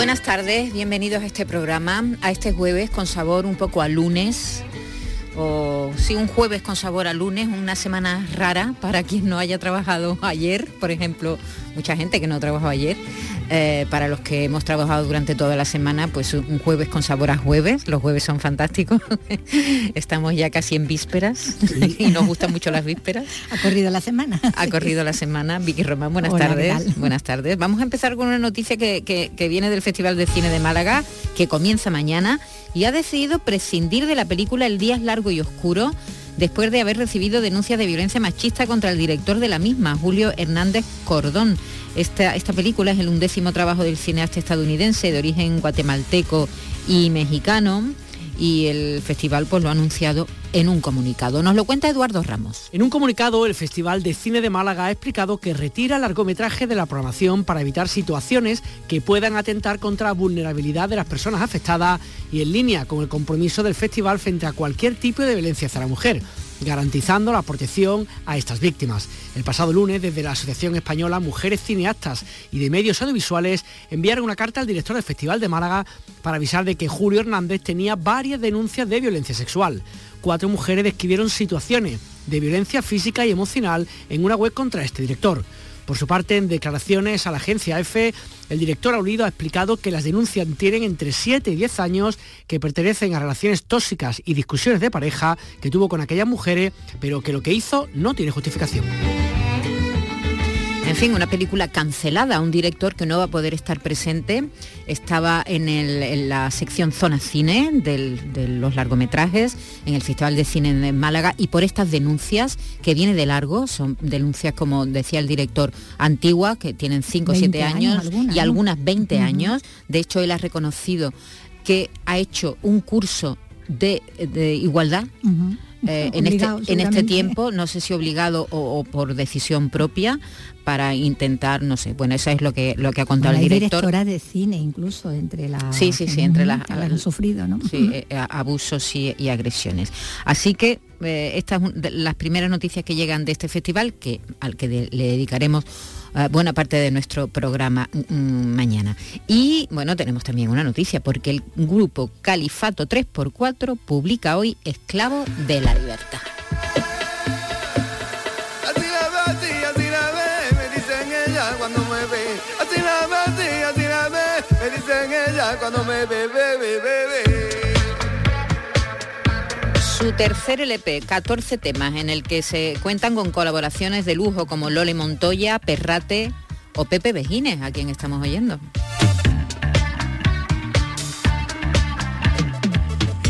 Buenas tardes, bienvenidos a este programa, a este jueves con sabor un poco a lunes, o sí, un jueves con sabor a lunes, una semana rara para quien no haya trabajado ayer, por ejemplo, mucha gente que no trabajó ayer, eh, para los que hemos trabajado durante toda la semana, pues un jueves con sabor a jueves. Los jueves son fantásticos. Estamos ya casi en vísperas y nos gustan mucho las vísperas. Ha corrido la semana. Ha corrido la semana. Vicky Román, buenas tardes. Buenas tardes. Vamos a empezar con una noticia que, que viene del Festival de Cine de Málaga, que comienza mañana y ha decidido prescindir de la película El día es largo y oscuro después de haber recibido denuncias de violencia machista contra el director de la misma, Julio Hernández Cordón. Esta, esta película es el undécimo trabajo del cineasta estadounidense de origen guatemalteco y mexicano y el festival pues lo ha anunciado en un comunicado. Nos lo cuenta Eduardo Ramos. En un comunicado, el Festival de Cine de Málaga ha explicado que retira el largometraje de la programación para evitar situaciones que puedan atentar contra la vulnerabilidad de las personas afectadas y en línea con el compromiso del festival frente a cualquier tipo de violencia hacia la mujer garantizando la protección a estas víctimas. El pasado lunes, desde la Asociación Española Mujeres Cineastas y de Medios Audiovisuales, enviaron una carta al director del Festival de Málaga para avisar de que Julio Hernández tenía varias denuncias de violencia sexual cuatro mujeres describieron situaciones de violencia física y emocional en una web contra este director. Por su parte, en declaraciones a la agencia EFE, el director Aulido ha explicado que las denuncias tienen entre 7 y 10 años, que pertenecen a relaciones tóxicas y discusiones de pareja que tuvo con aquellas mujeres, pero que lo que hizo no tiene justificación. En fin, una película cancelada, un director que no va a poder estar presente. Estaba en, la sección Zona Cine de los largometrajes, en el Festival de Cine de Málaga, y por estas denuncias que viene de largo, son denuncias, como decía el director, antiguas, que tienen 5 o 7 años, y algunas 20 años. De hecho, él ha reconocido que ha hecho un curso de, igualdad. Eh, en, este, en este tiempo, no sé si obligado o, por decisión propia, para intentar, no sé, bueno, eso es lo que lo que ha contado el director. directora de cine incluso entre las sí, sí, sí, entre las que han sufrido, ¿no? Sí, eh, abusos y, agresiones. Así que eh, estas las primeras noticias que llegan de este festival, que al que le dedicaremos eh, buena parte de nuestro programa mm, mm, mañana. Y bueno, tenemos también una noticia, porque el grupo Califato 3x4 publica hoy Esclavo de la Libertad. Tercer LP, 14 temas, en el que se cuentan con colaboraciones de lujo como Lole Montoya, Perrate o Pepe Vejines, a quien estamos oyendo.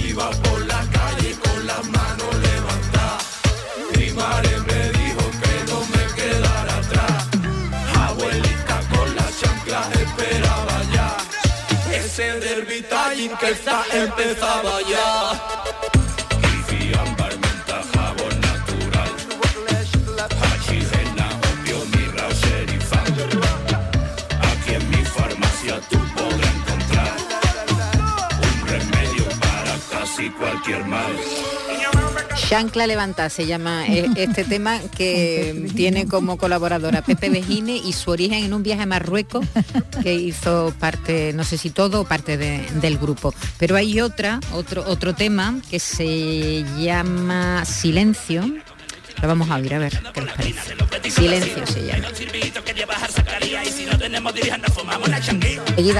Iba por la calle con las manos levantadas. Mi madre me dijo que no me quedara atrás. Abuelita con la chancla esperaba ya. Ese derby que está empezaba ya. Cualquier mal. Chancla Levanta se llama eh, este tema que tiene como colaboradora Pepe Vejine y su origen en un viaje a Marruecos que hizo parte, no sé si todo o parte del grupo. Pero hay otra, otro, otro tema que se llama Silencio. Lo vamos a oír a ver qué les parece. Silencio se llama.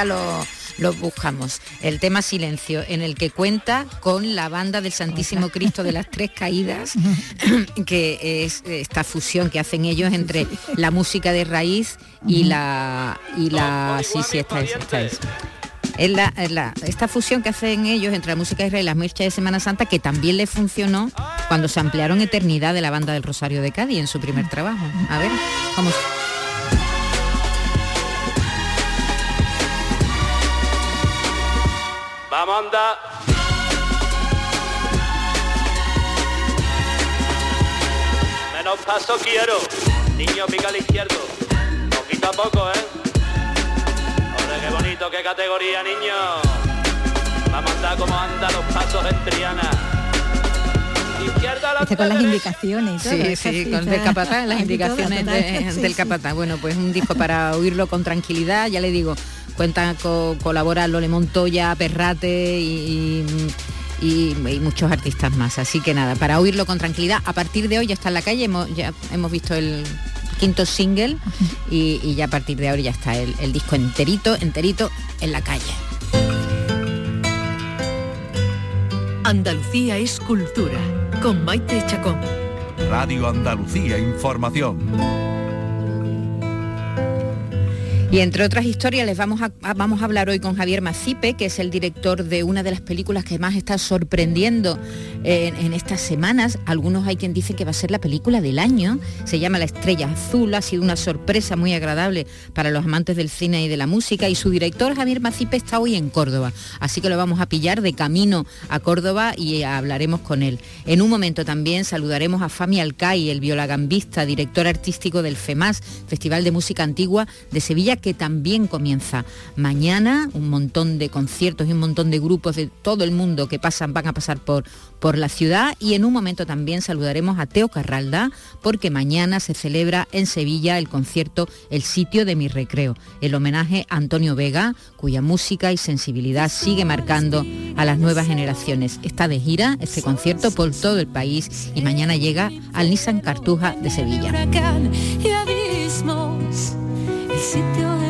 Lo lo buscamos. El tema Silencio, en el que cuenta con la banda del Santísimo Cristo de las Tres Caídas, que es esta fusión que hacen ellos entre la música de raíz y la... Y la sí, sí, esta es, esta es. Es la, esta fusión que hacen ellos entre la música de Israel y las marchas de Semana Santa, que también les funcionó cuando se ampliaron Eternidad de la banda del Rosario de Cádiz en su primer trabajo. A ver, vamos. Amanda. Menos paso quiero. Niño pica al izquierdo. Poquito a poco, ¿eh? Hombre, qué bonito, qué categoría, niño. Vamos a andar como anda los pasos en Triana. Dice este con las indicaciones. Todo, sí, sí, con el capataz, las indicaciones del capataz. Bueno, pues un disco para oírlo con tranquilidad, ya le digo, cuenta con colabora Lole Montoya, Perrate y, y- y muchos artistas más. Así que nada, para oírlo con tranquilidad, a partir de hoy ya está en la calle, hemos, ya hemos visto el quinto single y, y ya a partir de ahora ya está el, el disco enterito, enterito en la calle. Andalucía es cultura, con Maite Chacón. Radio Andalucía Información. Y entre otras historias les vamos a, vamos a hablar hoy con Javier Macipe, que es el director de una de las películas que más está sorprendiendo en, estas semanas. Algunos hay quien dice que va a ser la película del año. Se llama La Estrella Azul. Ha sido una sorpresa muy agradable para los amantes del cine y de la música. Y su director Javier Macipe está hoy en Córdoba. Así que lo vamos a pillar de camino a Córdoba y hablaremos con él. En un momento también saludaremos a Fami Alcai, el violagambista, director artístico del FEMAS, Festival de Música Antigua de Sevilla, que también comienza mañana. Un montón de conciertos y un montón de grupos de todo el mundo que pasan, van a pasar por, por la ciudad. Y en un momento también saludaremos a Teo Carralda, porque mañana se celebra en Sevilla el concierto El sitio de mi recreo, el homenaje a Antonio Vega, cuya música y sensibilidad sigue marcando a las nuevas generaciones. Está de gira este concierto por todo el país y mañana llega al Nissan Cartuja de Sevilla. Sitio de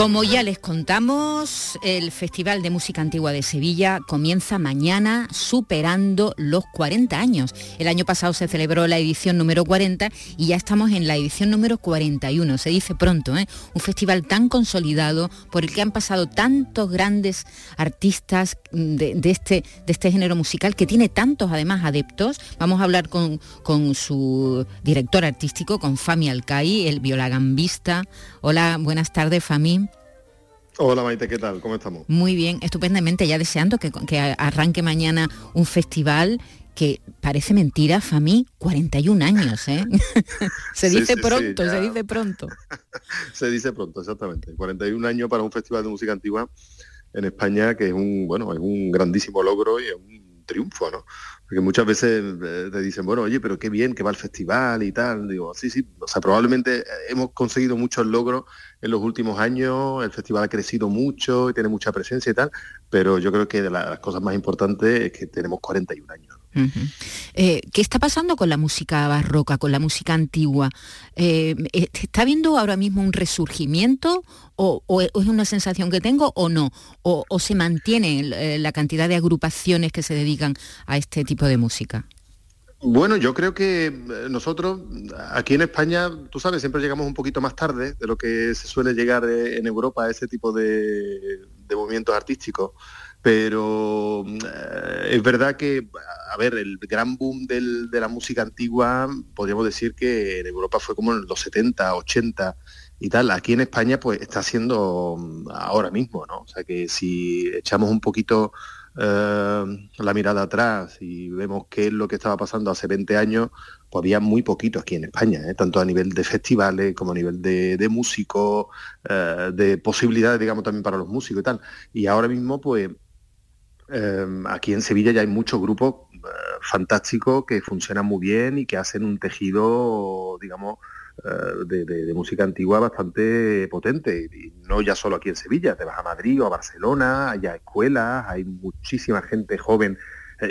Como ya les contamos, el Festival de Música Antigua de Sevilla comienza mañana superando los 40 años. El año pasado se celebró la edición número 40 y ya estamos en la edición número 41. Se dice pronto, ¿eh? Un festival tan consolidado por el que han pasado tantos grandes artistas de, este, este género musical que tiene tantos además adeptos. Vamos a hablar con, con su director artístico, con Fami Alcai, el violagambista. Hola, buenas tardes, Fami. Hola Maite, ¿qué tal? ¿Cómo estamos? Muy bien, estupendamente, ya deseando que, que arranque mañana un festival que parece mentira, Fami, 41 años, ¿eh? se dice sí, sí, pronto, se dice pronto. Se dice pronto, exactamente. 41 años para un festival de música antigua en España, que es un, bueno, es un grandísimo logro y es un triunfo, ¿no? Porque muchas veces eh, te dicen, bueno, oye, pero qué bien que va el festival y tal. Digo, sí, sí, o sea, probablemente eh, hemos conseguido muchos logros en los últimos años, el festival ha crecido mucho y tiene mucha presencia y tal, pero yo creo que de las cosas más importantes es que tenemos 41 años. Eh, ¿Qué está pasando con la música barroca, con la música antigua? Eh, eh, ¿Está viendo ahora mismo un resurgimiento o, o es una sensación que tengo o no? ¿O, o se mantiene eh, la cantidad de agrupaciones que se dedican a este tipo de música? Bueno, yo creo que nosotros aquí en España, tú sabes, siempre llegamos un poquito más tarde de lo que se suele llegar en Europa a ese tipo de, de movimientos artísticos. Pero eh, es verdad que, a ver, el gran boom del- de la música antigua, podríamos decir que en Europa fue como en los 70, 80 y tal. Aquí en España, pues está siendo mm, ahora mismo, ¿no? O sea que si echamos un poquito eh, la mirada atrás y vemos qué es lo que estaba pasando hace 20 años, pues había muy poquito aquí en España, ¿eh? tanto a nivel de festivales como a nivel de, de músicos, de posibilidades, digamos, también para los músicos y tal. Y ahora mismo, pues, eh, aquí en Sevilla ya hay muchos grupos eh, fantásticos que funcionan muy bien y que hacen un tejido, digamos, eh, de, de- de música antigua bastante potente. Y no ya solo aquí en Sevilla, te vas a Madrid o a Barcelona, hay escuelas, hay muchísima gente joven.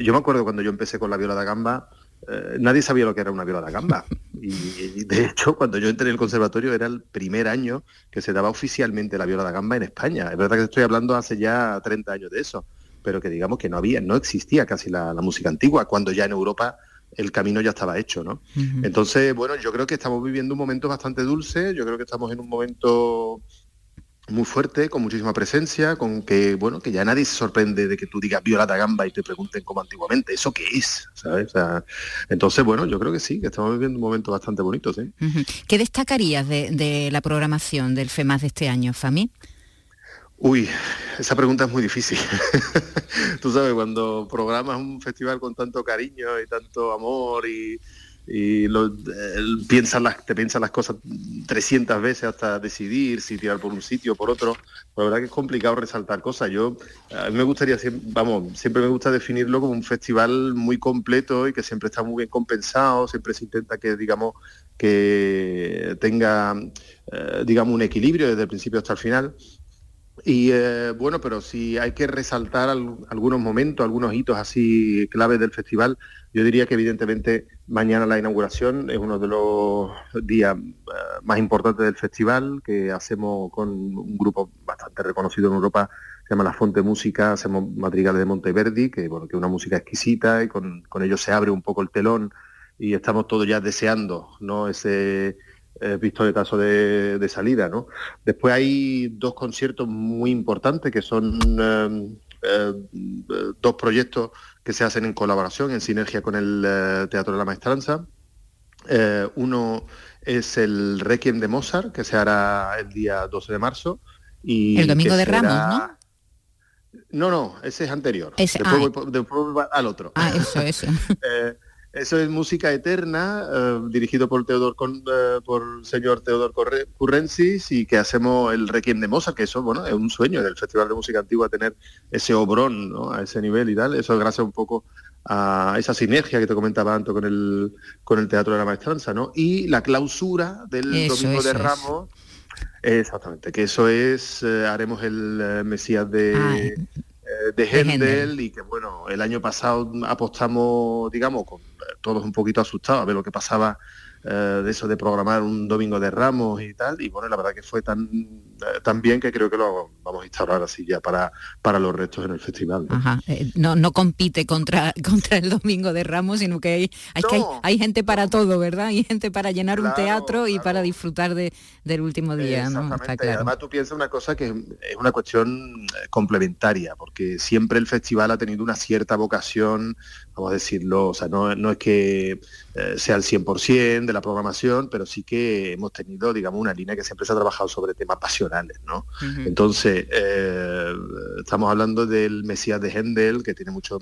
Yo me acuerdo cuando yo empecé con la viola da gamba, eh, nadie sabía lo que era una viola da gamba. Y, y, de hecho, cuando yo entré en el conservatorio era el primer año que se daba oficialmente la viola da gamba en España. Es verdad que estoy hablando hace ya 30 años de eso, pero que digamos que no había, no existía casi la, la música antigua, cuando ya en Europa el camino ya estaba hecho, ¿no? Entonces, bueno, yo creo que estamos viviendo un momento bastante dulce, yo creo que estamos en un momento muy fuerte, con muchísima presencia, con que, bueno, que ya nadie se sorprende de que tú digas viola da gamba y te pregunten como antiguamente, ¿eso qué es? ¿Sabes? O sea, entonces, bueno, yo creo que sí, que estamos viviendo un momento bastante bonito, ¿sí? ¿Qué destacarías de, de la programación del FEMAS de este año, Fami? Uy, esa pregunta es muy difícil. Tú sabes, cuando programas un festival con tanto cariño y tanto amor y, piensas te piensas las cosas 300 veces hasta decidir si tirar por un sitio o por otro, la verdad que es complicado resaltar cosas. Yo, a mí me gustaría, vamos, siempre me gusta definirlo como un festival muy completo y que siempre está muy bien compensado, siempre se intenta que, digamos, que tenga, eh, digamos, un equilibrio desde el principio hasta el final. Y eh, bueno, pero si hay que resaltar al- algunos momentos, algunos hitos así claves del festival, yo diría que evidentemente mañana la inauguración es uno de los días eh, más importantes del festival, que hacemos con un grupo bastante reconocido en Europa, se llama La Fonte Música, hacemos madrigales de Monteverdi, que bueno, que es una música exquisita y con, con ello se abre un poco el telón y estamos todos ya deseando, ¿no? Ese eh, pistoletazo de, de salida, ¿no? Después hay dos conciertos muy importantes que son eh, eh, dos proyectos que se hacen en colaboración, en sinergia con el eh, Teatro de la Maestranza. Eh, uno es el Requiem de Mozart, que se hará el día 12 de marzo. Y El Domingo de Ramos, No, no, ese es anterior. Ese- después, ah. voy por- después voy al otro. Ah, eso, eso. Eso es música eterna, eh, dirigido por Teodor Con- eh, por el señor Teodor Currensis y que hacemos el Requiem de Mozart, que eso bueno es un sueño del Festival de Música Antigua tener ese obrón ¿no? a ese nivel y tal. Eso es gracias un poco a esa sinergia que te comentaba antes con el con el Teatro de la Maestranza, ¿no? Y la clausura del Eso, Domingo de eso. Ramos. Exactamente, que eso es, eh, haremos el Mesías de, de de Händel Händel. y que bueno, el año pasado apostamos, digamos, con eh, todos un poquito asustados a ver lo que pasaba eh, de eso de programar un domingo de Ramos y tal, y bueno, la verdad que fue tan, eh, tan bien que creo que lo vamos a instaurar así ya para, para los restos en el festival. ¿no? Ajá, eh, no, no compite contra, contra el Domingo de Ramos, sino que hay, hay, que hay, No, hay gente para todo, ¿verdad? Hay gente para llenar un teatro y claro. para disfrutar de, del último día, ¿no? Está Exactamente. claro. Además tú piensas una cosa que es una cuestión eh, complementaria, porque siempre el festival ha tenido una cierta vocación, vamos a decirlo, o sea, no, no es que sea el 100% de la programación, pero sí que hemos tenido, digamos, una línea que siempre se ha trabajado sobre temas pasionales, Entonces, eh, estamos hablando del Mesías de Händel, que tiene mucho,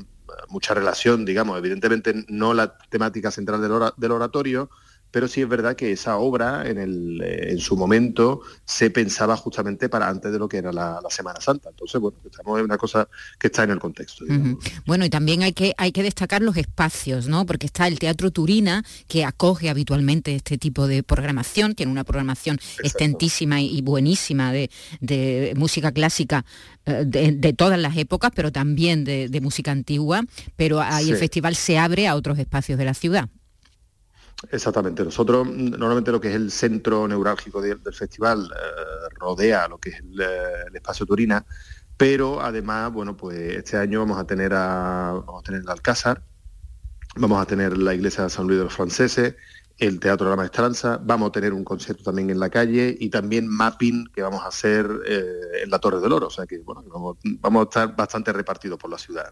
mucha relación, digamos, evidentemente no la temática central del oratorio, pero sí es verdad que esa obra en, el, eh, en su momento se pensaba justamente para antes de lo que era la, la Semana Santa. Entonces, bueno, estamos en una cosa que está en el contexto. Bueno, y también hay que, hay que destacar los espacios, ¿no? Porque está el Teatro Turina, que acoge habitualmente este tipo de programación, tiene una programación extentísima y, buenísima de, de música clásica eh, de, de todas las épocas, pero también de, de música antigua, pero ahí el festival se abre a otros espacios de la ciudad. Exactamente. Nosotros normalmente lo que es el centro neurálgico de- del festival eh, rodea lo que es el, eh, el espacio Turina, pero además, bueno, pues este año vamos a tener a, vamos a tener el Alcázar, vamos a tener la iglesia de San Luis de los Franceses, el Teatro de la Maestranza, vamos a tener un concierto también en la calle y también mapping que vamos a hacer eh, en la Torre del Oro. O sea que bueno, vamos, a estar bastante repartidos por la ciudad.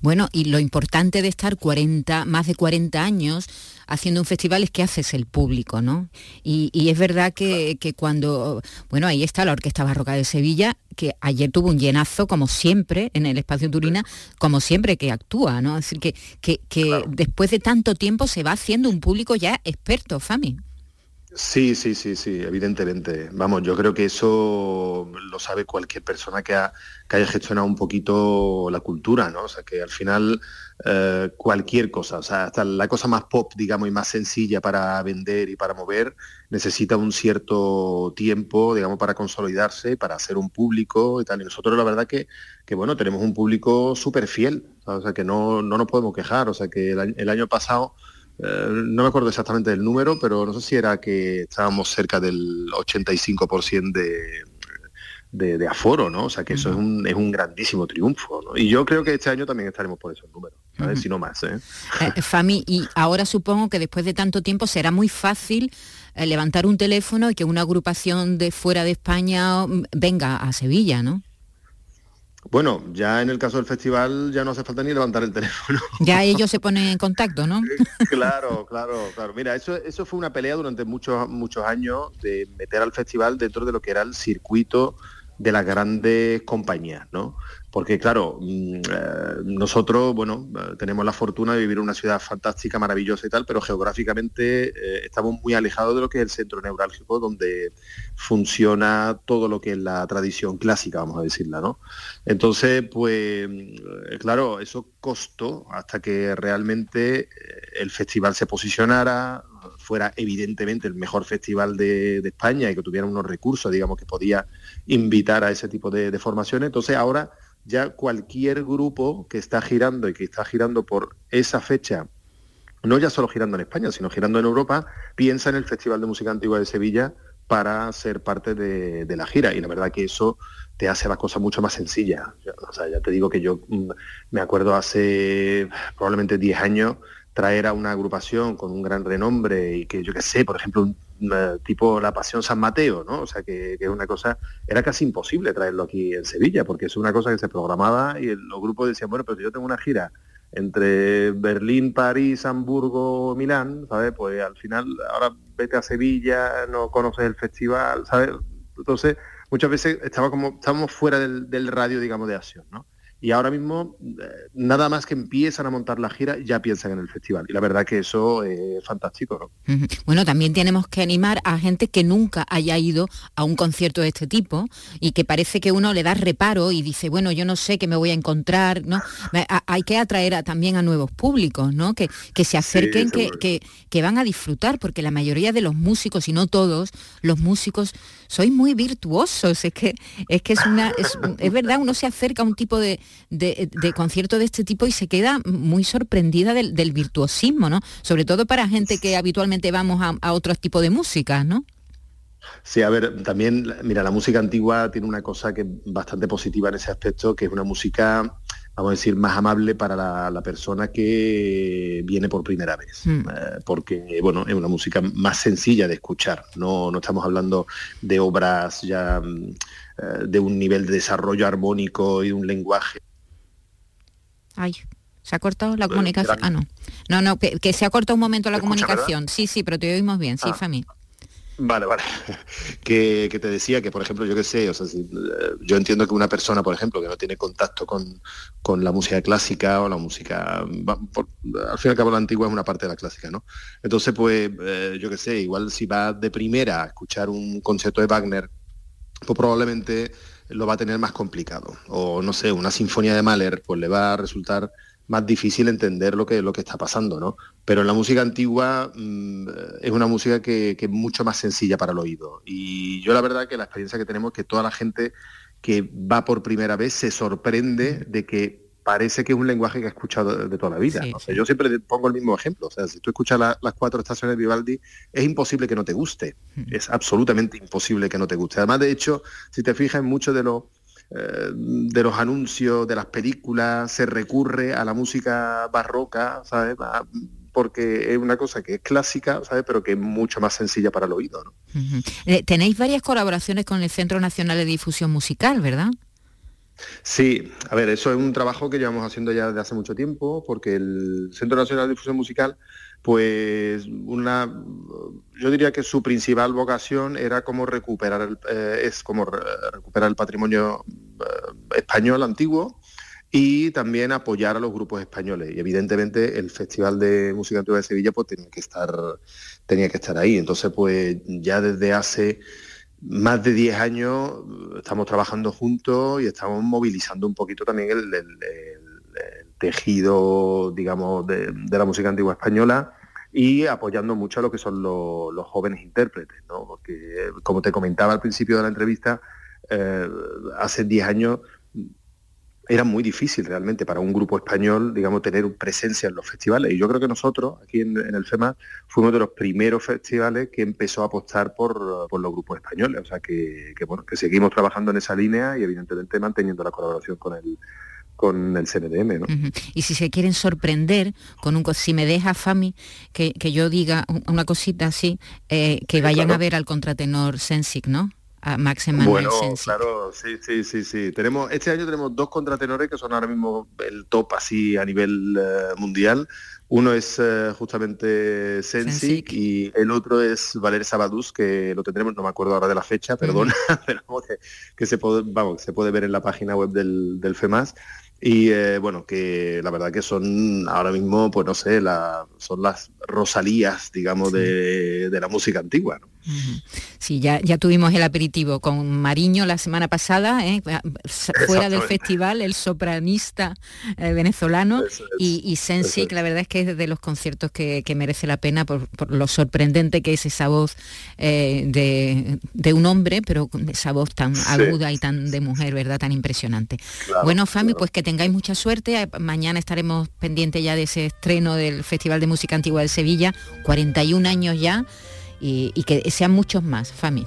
Bueno, y lo importante de estar 40, más de 40 años haciendo un festival es que haces el público, ¿no? Y, y es verdad que, que cuando, bueno, ahí está la Orquesta Barroca de Sevilla, que ayer tuvo un llenazo, como siempre, en el espacio Turina, como siempre que actúa, ¿no? Es decir, que, que, que después de tanto tiempo se va haciendo un público ya experto, Fami. Sí, sí, sí, sí, evidentemente. Vamos, yo creo que eso lo sabe cualquier persona que, ha- que haya gestionado un poquito la cultura, ¿no? O sea, que al final eh, cualquier cosa, o sea, hasta la cosa más pop, digamos, y más sencilla para vender y para mover, necesita un cierto tiempo, digamos, para consolidarse, para hacer un público y tal. Y nosotros la verdad que, que bueno, tenemos un público súper fiel, o sea, que no, no nos podemos quejar, o sea, que el el año pasado eh, no me acuerdo exactamente del número, pero no sé si era que estábamos cerca del 85% de, de, de aforo, ¿no? O sea que eso es un, es un grandísimo triunfo, ¿no? Y yo creo que este año también estaremos por esos números, ¿sabes? si no más, ¿eh? Eh, Fami, y ahora supongo que después de tanto tiempo será muy fácil eh, levantar un teléfono y que una agrupación de fuera de España mm, venga a Sevilla, ¿no? Bueno, ya en el caso del festival ya no hace falta ni levantar el teléfono. Ya ellos se ponen en contacto, ¿no? claro, claro, claro. Mira, eso, eso fue una pelea durante muchos, muchos años de meter al festival dentro de lo que era el circuito de las grandes compañías, ¿no? Porque claro, mm, eh, nosotros, bueno, eh, tenemos la fortuna de vivir en una ciudad fantástica, maravillosa y tal, pero geográficamente eh, estamos muy alejados de lo que es el centro neurálgico, donde funciona todo lo que es la tradición clásica, vamos a decirla, ¿no? Entonces, pues, eh, claro, eso costó hasta que realmente el festival se posicionara, fuera evidentemente el mejor festival de, España y que tuviera unos recursos, digamos, que podía invitar a ese tipo de formaciones. Entonces, ahora ya cualquier grupo que está girando y que está girando por esa fecha, no ya solo girando en España, sino girando en Europa, piensa en el Festival de Música Antigua de Sevilla para ser parte de, la gira. Y la verdad que eso te hace las cosas mucho más sencillas. O sea, ya te digo que yo mm, me acuerdo hace probablemente 10 años traer a una agrupación con un gran renombre y que yo qué sé, por ejemplo, tipo La Pasión San Mateo, ¿no? O sea, que, es una cosa, era casi imposible traerlo aquí en Sevilla, porque es una cosa que se programaba y los grupos decían, bueno, pero si yo tengo una gira entre Berlín, París, Hamburgo, Milán, ¿sabes? Pues al final, ahora vete a Sevilla, no conoces el festival, ¿sabes? Entonces, muchas veces estaba como, estábamos fuera del, del radio, digamos, de acción, ¿no? Y ahora mismo, eh, nada más que empiezan a montar la gira, ya piensan en el festival. Y la verdad que eso es fantástico, ¿no? Bueno, también tenemos que animar a gente que nunca haya ido a un concierto de este tipo y que parece que uno le da reparo y dice, bueno, yo no sé qué me voy a encontrar, ¿no? A- Hay que atraer a- también a nuevos públicos, ¿no? Que, que se acerquen, que, que, que van a disfrutar, porque la mayoría de los músicos, y no todos, los músicos, sois muy virtuosos. Es que es, que es una. Es, es verdad, uno se acerca a un tipo de, de, de concierto de este tipo y se queda muy sorprendida del, del virtuosismo, ¿no? Sobre todo para gente que habitualmente vamos a, a otros tipos de música, ¿no? Sí, a ver, también, mira, la música antigua tiene una cosa que es bastante positiva en ese aspecto, que es una música, vamos a decir, más amable para la, la persona que viene por primera vez. Mm. Eh, porque, bueno, es una música más sencilla de escuchar. No, no estamos hablando de obras ya mm, eh, de un nivel de desarrollo armónico y de un lenguaje. Ay, ¿se ha cortado la Eh, comunicación? Ah, no. No, no, que, que se ha cortado un momento la ¿Me escucha, comunicación. Sí, sí, pero te oímos bien, sí, Ah. Fami. Vale, vale. Que, que te decía que, por ejemplo, yo qué sé, o sea, si, eh, yo entiendo que una persona, por ejemplo, que no tiene contacto con, con la música clásica o la música, por- al fin y al cabo la antigua es una parte de la clásica, ¿no? Entonces, pues, eh, yo qué sé, igual si va de primera a escuchar un concierto de Wagner, pues probablemente lo va a tener más complicado. O no sé, una sinfonía de Mahler, pues le va a resultar más difícil entender lo que, lo que está pasando, ¿no? Pero en la música antigua mm, es una música que, que es mucho más sencilla para el oído. Y yo la verdad que la experiencia que tenemos es que toda la gente que va por primera vez se sorprende de que parece que es un lenguaje que ha escuchado de, de toda la vida. Sí, ¿no? O sea, yo siempre pongo el mismo ejemplo. O sea, si tú escuchas la- las cuatro estaciones de Vivaldi, es imposible que no te guste. Es absolutamente imposible que no te guste. Además, de hecho, si te fijas en muchos de los eh, de los anuncios, de las películas, se recurre a la música barroca, ¿sabes? Va- Porque es una cosa que es clásica, ¿sabes? Pero que es mucho más sencilla para el oído. Eh, tenéis varias colaboraciones con el Centro Nacional de Difusión Musical, ¿verdad? Sí, a ver, eso es un trabajo que llevamos haciendo ya desde hace mucho tiempo, porque el Centro Nacional de Difusión Musical, pues una, yo diría que su principal vocación era como recuperar, el, eh, es como re- recuperar el patrimonio eh, español antiguo y también apoyar a los grupos españoles. Y evidentemente el Festival de Música Antigua de Sevilla pues tenía que estar, tenía que estar ahí. Entonces, pues ya desde hace más de 10 años estamos trabajando juntos y estamos movilizando un poquito también el, tejido, digamos, de, la música antigua española y apoyando mucho a lo que son los, los jóvenes intérpretes, ¿no? Porque, eh, como te comentaba al principio de la entrevista, eh, hace 10 años era muy difícil realmente para un grupo español, digamos, tener presencia en los festivales. Y yo creo que nosotros, aquí en, en el FEMA, fuimos de los primeros festivales que empezó a apostar por, por los grupos españoles. O sea, que, que, bueno, que seguimos trabajando en esa línea y evidentemente manteniendo la colaboración con el, con el CNDM. Y si se quieren sorprender con un... Si me deja, Fami, que, que yo diga un- una cosita así, eh, que Sí, vayan claro. a ver al contratenor Sensic, ¿no? A Max Emanuel Bueno, claro, sí, sí, sí, sí. Tenemos, este año tenemos dos contratenores que son ahora mismo el top así a nivel eh, mundial. Uno es eh, justamente Sensic, Sensic. y el otro es Valer Sabadús, que lo tendremos, no me acuerdo ahora de la fecha, perdona, pero que, que se puede, vamos, se puede ver en la página web del, del FEMAS. Y eh, bueno, que la verdad que son ahora mismo, pues no sé, la, son las rosalías, digamos, de, de la música antigua. ¿no? Sí, ya, ya tuvimos el aperitivo con Mariño la semana pasada, ¿eh? fuera del festival, el sopranista eh, venezolano, es, y, y Sensic, eso es. la verdad es que es de los conciertos que, que merece la pena por, por lo sorprendente que es esa voz eh, de, de un hombre, pero esa voz tan Sí. aguda y tan de mujer, ¿verdad? Tan impresionante. Claro, bueno, Fami, claro. pues que tengáis mucha suerte. Mañana estaremos pendientes ya de ese estreno del Festival de Música Antigua de Sevilla, 41 años ya, y, y que sean muchos más, Fami.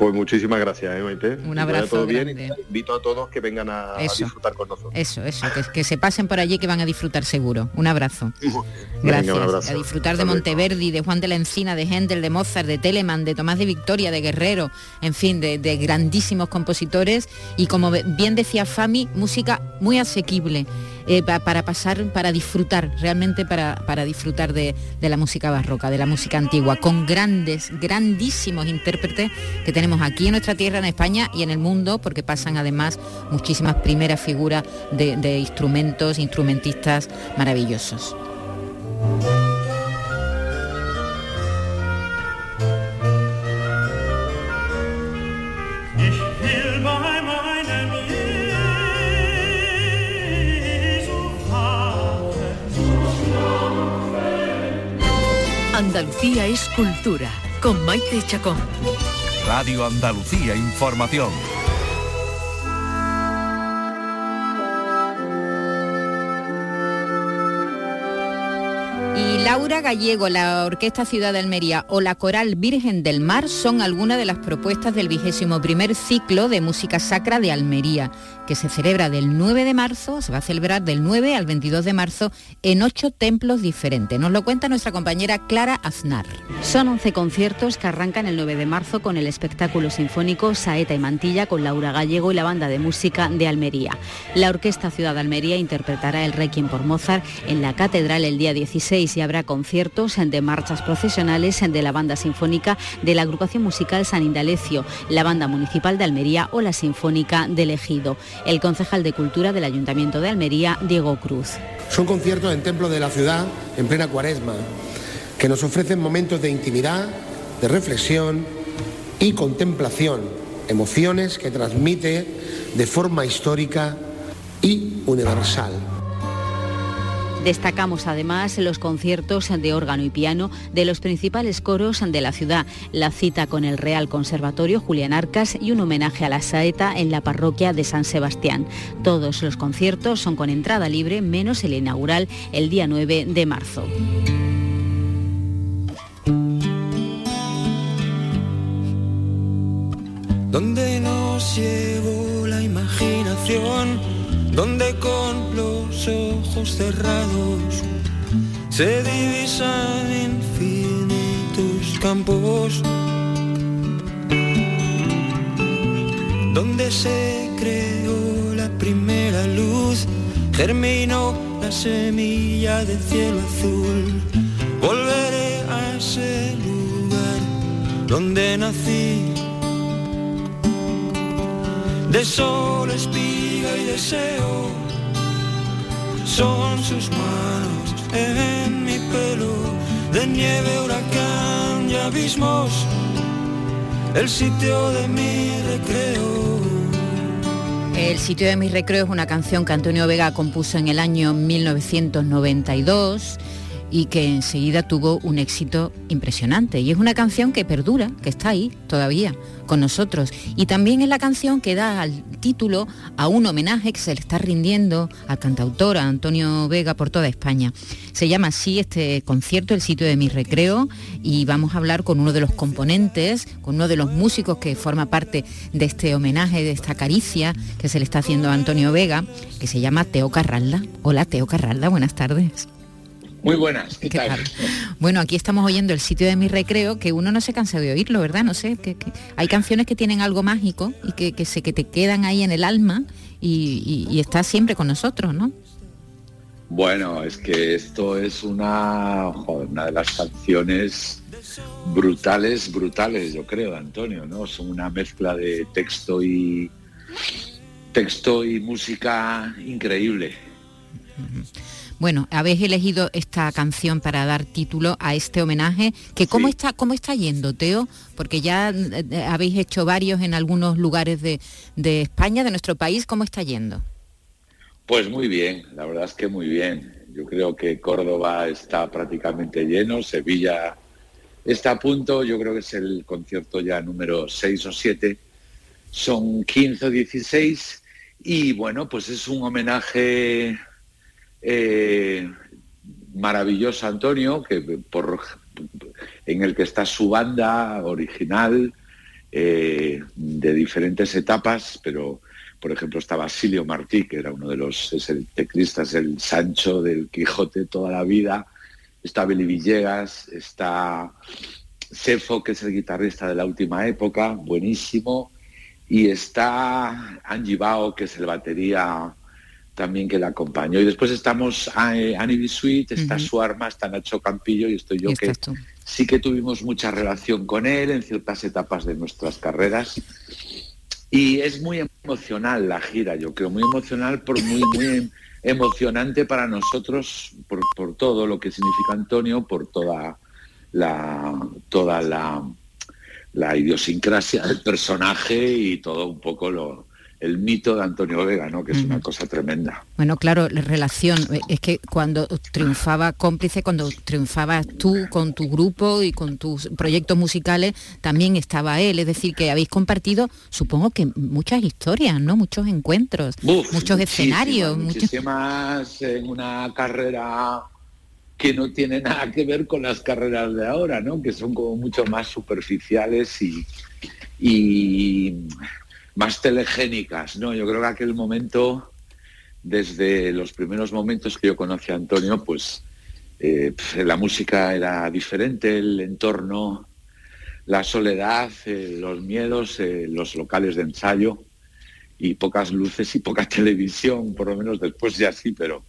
Pues muchísimas gracias, ¿eh, Maite. Un abrazo todo bien invito a todos que vengan a, disfrutar con nosotros. Eso, eso, que, que se pasen por allí que van a disfrutar seguro. Un abrazo. Venga, Gracias. un abrazo. A disfrutar de. Monteverdi, de Juan de la Encina, de Händel, de Mozart, de Telemann, de Tomás de Victoria, de Guerrero, en fin, de, de grandísimos compositores. Y como bien decía Fami, música muy asequible eh, pa- para pasar, para disfrutar, realmente para, para disfrutar de, de la música barroca, de la música antigua, con grandes, grandísimos intérpretes que tenemos aquí en nuestra tierra, en España y en el mundo, porque pasan además muchísimas primeras figuras de, de instrumentos, instrumentistas maravillosos. Andalucía es cultura, con Maite Chacón. Radio Andalucía Información. Y Laura Gallego, la Orquesta Ciudad de Almería o la Coral Virgen del Mar son algunas de las propuestas del vigésimo primer ciclo de música sacra de Almería, que se celebra del 9 de marzo, se va a celebrar del 9 al 22 de marzo en ocho templos diferentes. Nos lo cuenta nuestra compañera Clara Aznar. Son 11 conciertos que arrancan el 9 de marzo con el espectáculo sinfónico Saeta y Mantilla con Laura Gallego y la banda de música de Almería. La Orquesta Ciudad de Almería interpretará el Requiem por Mozart en la Catedral el día 16 y habrá conciertos de marchas procesionales de la banda sinfónica de la agrupación musical San Indalecio, la banda municipal de Almería o la sinfónica del Ejido. El concejal de Cultura del Ayuntamiento de Almería, Diego Cruz. Son conciertos en templos de la ciudad en plena cuaresma, que nos ofrecen momentos de intimidad, de reflexión y contemplación, emociones que transmite de forma histórica y universal. Destacamos además los conciertos de órgano y piano de los principales coros de la ciudad, la cita con el Real Conservatorio Julián Arcas y un homenaje a la saeta en la parroquia de San Sebastián. Todos los conciertos son con entrada libre, menos el inaugural el día 9 de marzo. Donde con los ojos cerrados se divisan infinitos campos, donde se creó la primera luz, germinó la semilla del cielo azul. Volveré a ese lugar donde nací de sol, espiga y deseo. Son sus manos en mi pelo, de nieve, huracán y abismos, el sitio de mi recreo. El sitio de mi recreo es una canción que Antonio Vega compuso en el año 1992 y que enseguida tuvo un éxito impresionante. Y es una canción que perdura, que está ahí todavía con nosotros. Y también es la canción que da al título a un homenaje que se le está rindiendo al cantautor a Antonio Vega por toda España. Se llama así este concierto, el sitio de mi recreo, y vamos a hablar con uno de los componentes, con uno de los músicos que forma parte de este homenaje, de esta caricia que se le está haciendo a Antonio Vega, que se llama Teo Carralda. Hola Teo Carralda, buenas tardes. Muy buenas, ¿qué, tal? Bueno, aquí estamos oyendo el sitio de mi recreo, que uno no se cansa de oírlo, ¿verdad? No sé, que, que hay canciones que tienen algo mágico y que, que, se, que te quedan ahí en el alma y, y, y está siempre con nosotros, ¿no? Bueno, es que esto es una, joder, una de las canciones brutales, brutales, yo creo, Antonio, ¿no? Son una mezcla de texto y texto y música increíble. Bueno, habéis elegido esta canción para dar título a este homenaje, que cómo Sí. está, cómo está yendo, Teo, porque ya eh, habéis hecho varios en algunos lugares de, de España, de nuestro país, ¿cómo está yendo? Pues muy bien, la verdad es que muy bien. Yo creo que Córdoba está prácticamente lleno, Sevilla está a punto, yo creo que es el concierto ya número 6 o 7, son 15 o 16 y bueno, pues es un homenaje eh, maravilloso Antonio, que por, en el que está su banda original eh, de diferentes etapas, pero por ejemplo está Basilio Martí, que era uno de los, es el teclista, es el Sancho del Quijote toda la vida, está Billy Villegas, está Sefo, que es el guitarrista de la última época, buenísimo, y está Angie Bao, que es el batería también que la acompañó. Y después estamos a, eh, Annie Bisuit, está su arma, está Nacho Campillo y estoy yo Y que tú. sí que tuvimos mucha relación con él en ciertas etapas de nuestras carreras. Y es muy emocional la gira, yo creo, muy emocional, por muy, muy em- emocionante para nosotros, por, por todo lo que significa Antonio, por toda la, toda la, la idiosincrasia del personaje y todo un poco lo, el mito de Antonio Vega, ¿no? que es una cosa tremenda. Bueno, claro, la relación, eh, es que cuando triunfaba cómplice, cuando triunfabas tú con tu grupo y con tus proyectos musicales, también estaba él, es decir, que habéis compartido, supongo que muchas historias, ¿no? Muchos encuentros, Uf, muchos muchísimas, escenarios, muchos... Muchísimas en una carrera que no tiene nada que ver con las carreras de ahora, ¿no? Que son como mucho más superficiales y, y más telegénicas, ¿no? Yo creo que aquel momento, desde los primeros momentos que yo conocí a Antonio, pues eh, la música era diferente, el entorno, la soledad, eh, los miedos, eh, los locales de ensayo y pocas luces y poca televisión, por lo menos después ya sí, pero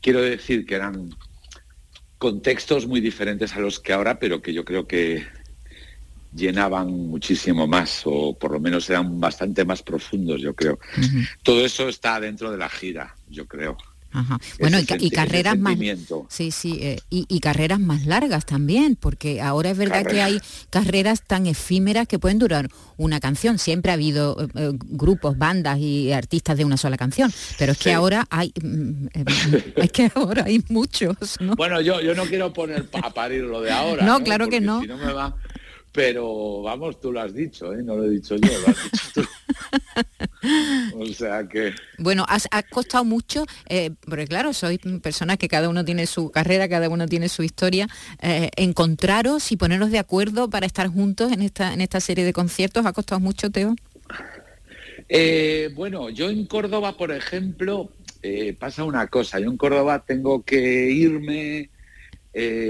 quiero decir que eran contextos muy diferentes a los que ahora, pero que yo creo que llenaban muchísimo más, o por lo menos eran bastante más profundos, yo creo. Todo eso está dentro de la gira, yo creo. Bueno, y, carreras más sí, sí, eh, y, carreras más largas también, porque ahora es verdad que hay carreras tan efímeras que pueden durar una canción. Siempre ha habido eh, eh, grupos, bandas y artistas de una sola canción, pero es que ahora hay, mm, es que ahora hay muchos. Bueno, yo, yo no quiero poner a parir lo de ahora. No, claro que no. Pero vamos, tú lo has dicho, ¿eh? no lo he dicho yo, lo has dicho tú. o sea que... Bueno, has, ha costado mucho, eh, porque claro, sois personas que cada uno tiene su carrera, cada uno tiene su historia, eh, encontraros y poneros de acuerdo para estar juntos en esta, en esta serie de conciertos. ¿Ha costado mucho, Teo? Eh, bueno, yo en Córdoba, por ejemplo, pasa una cosa. Yo en Córdoba tengo que irme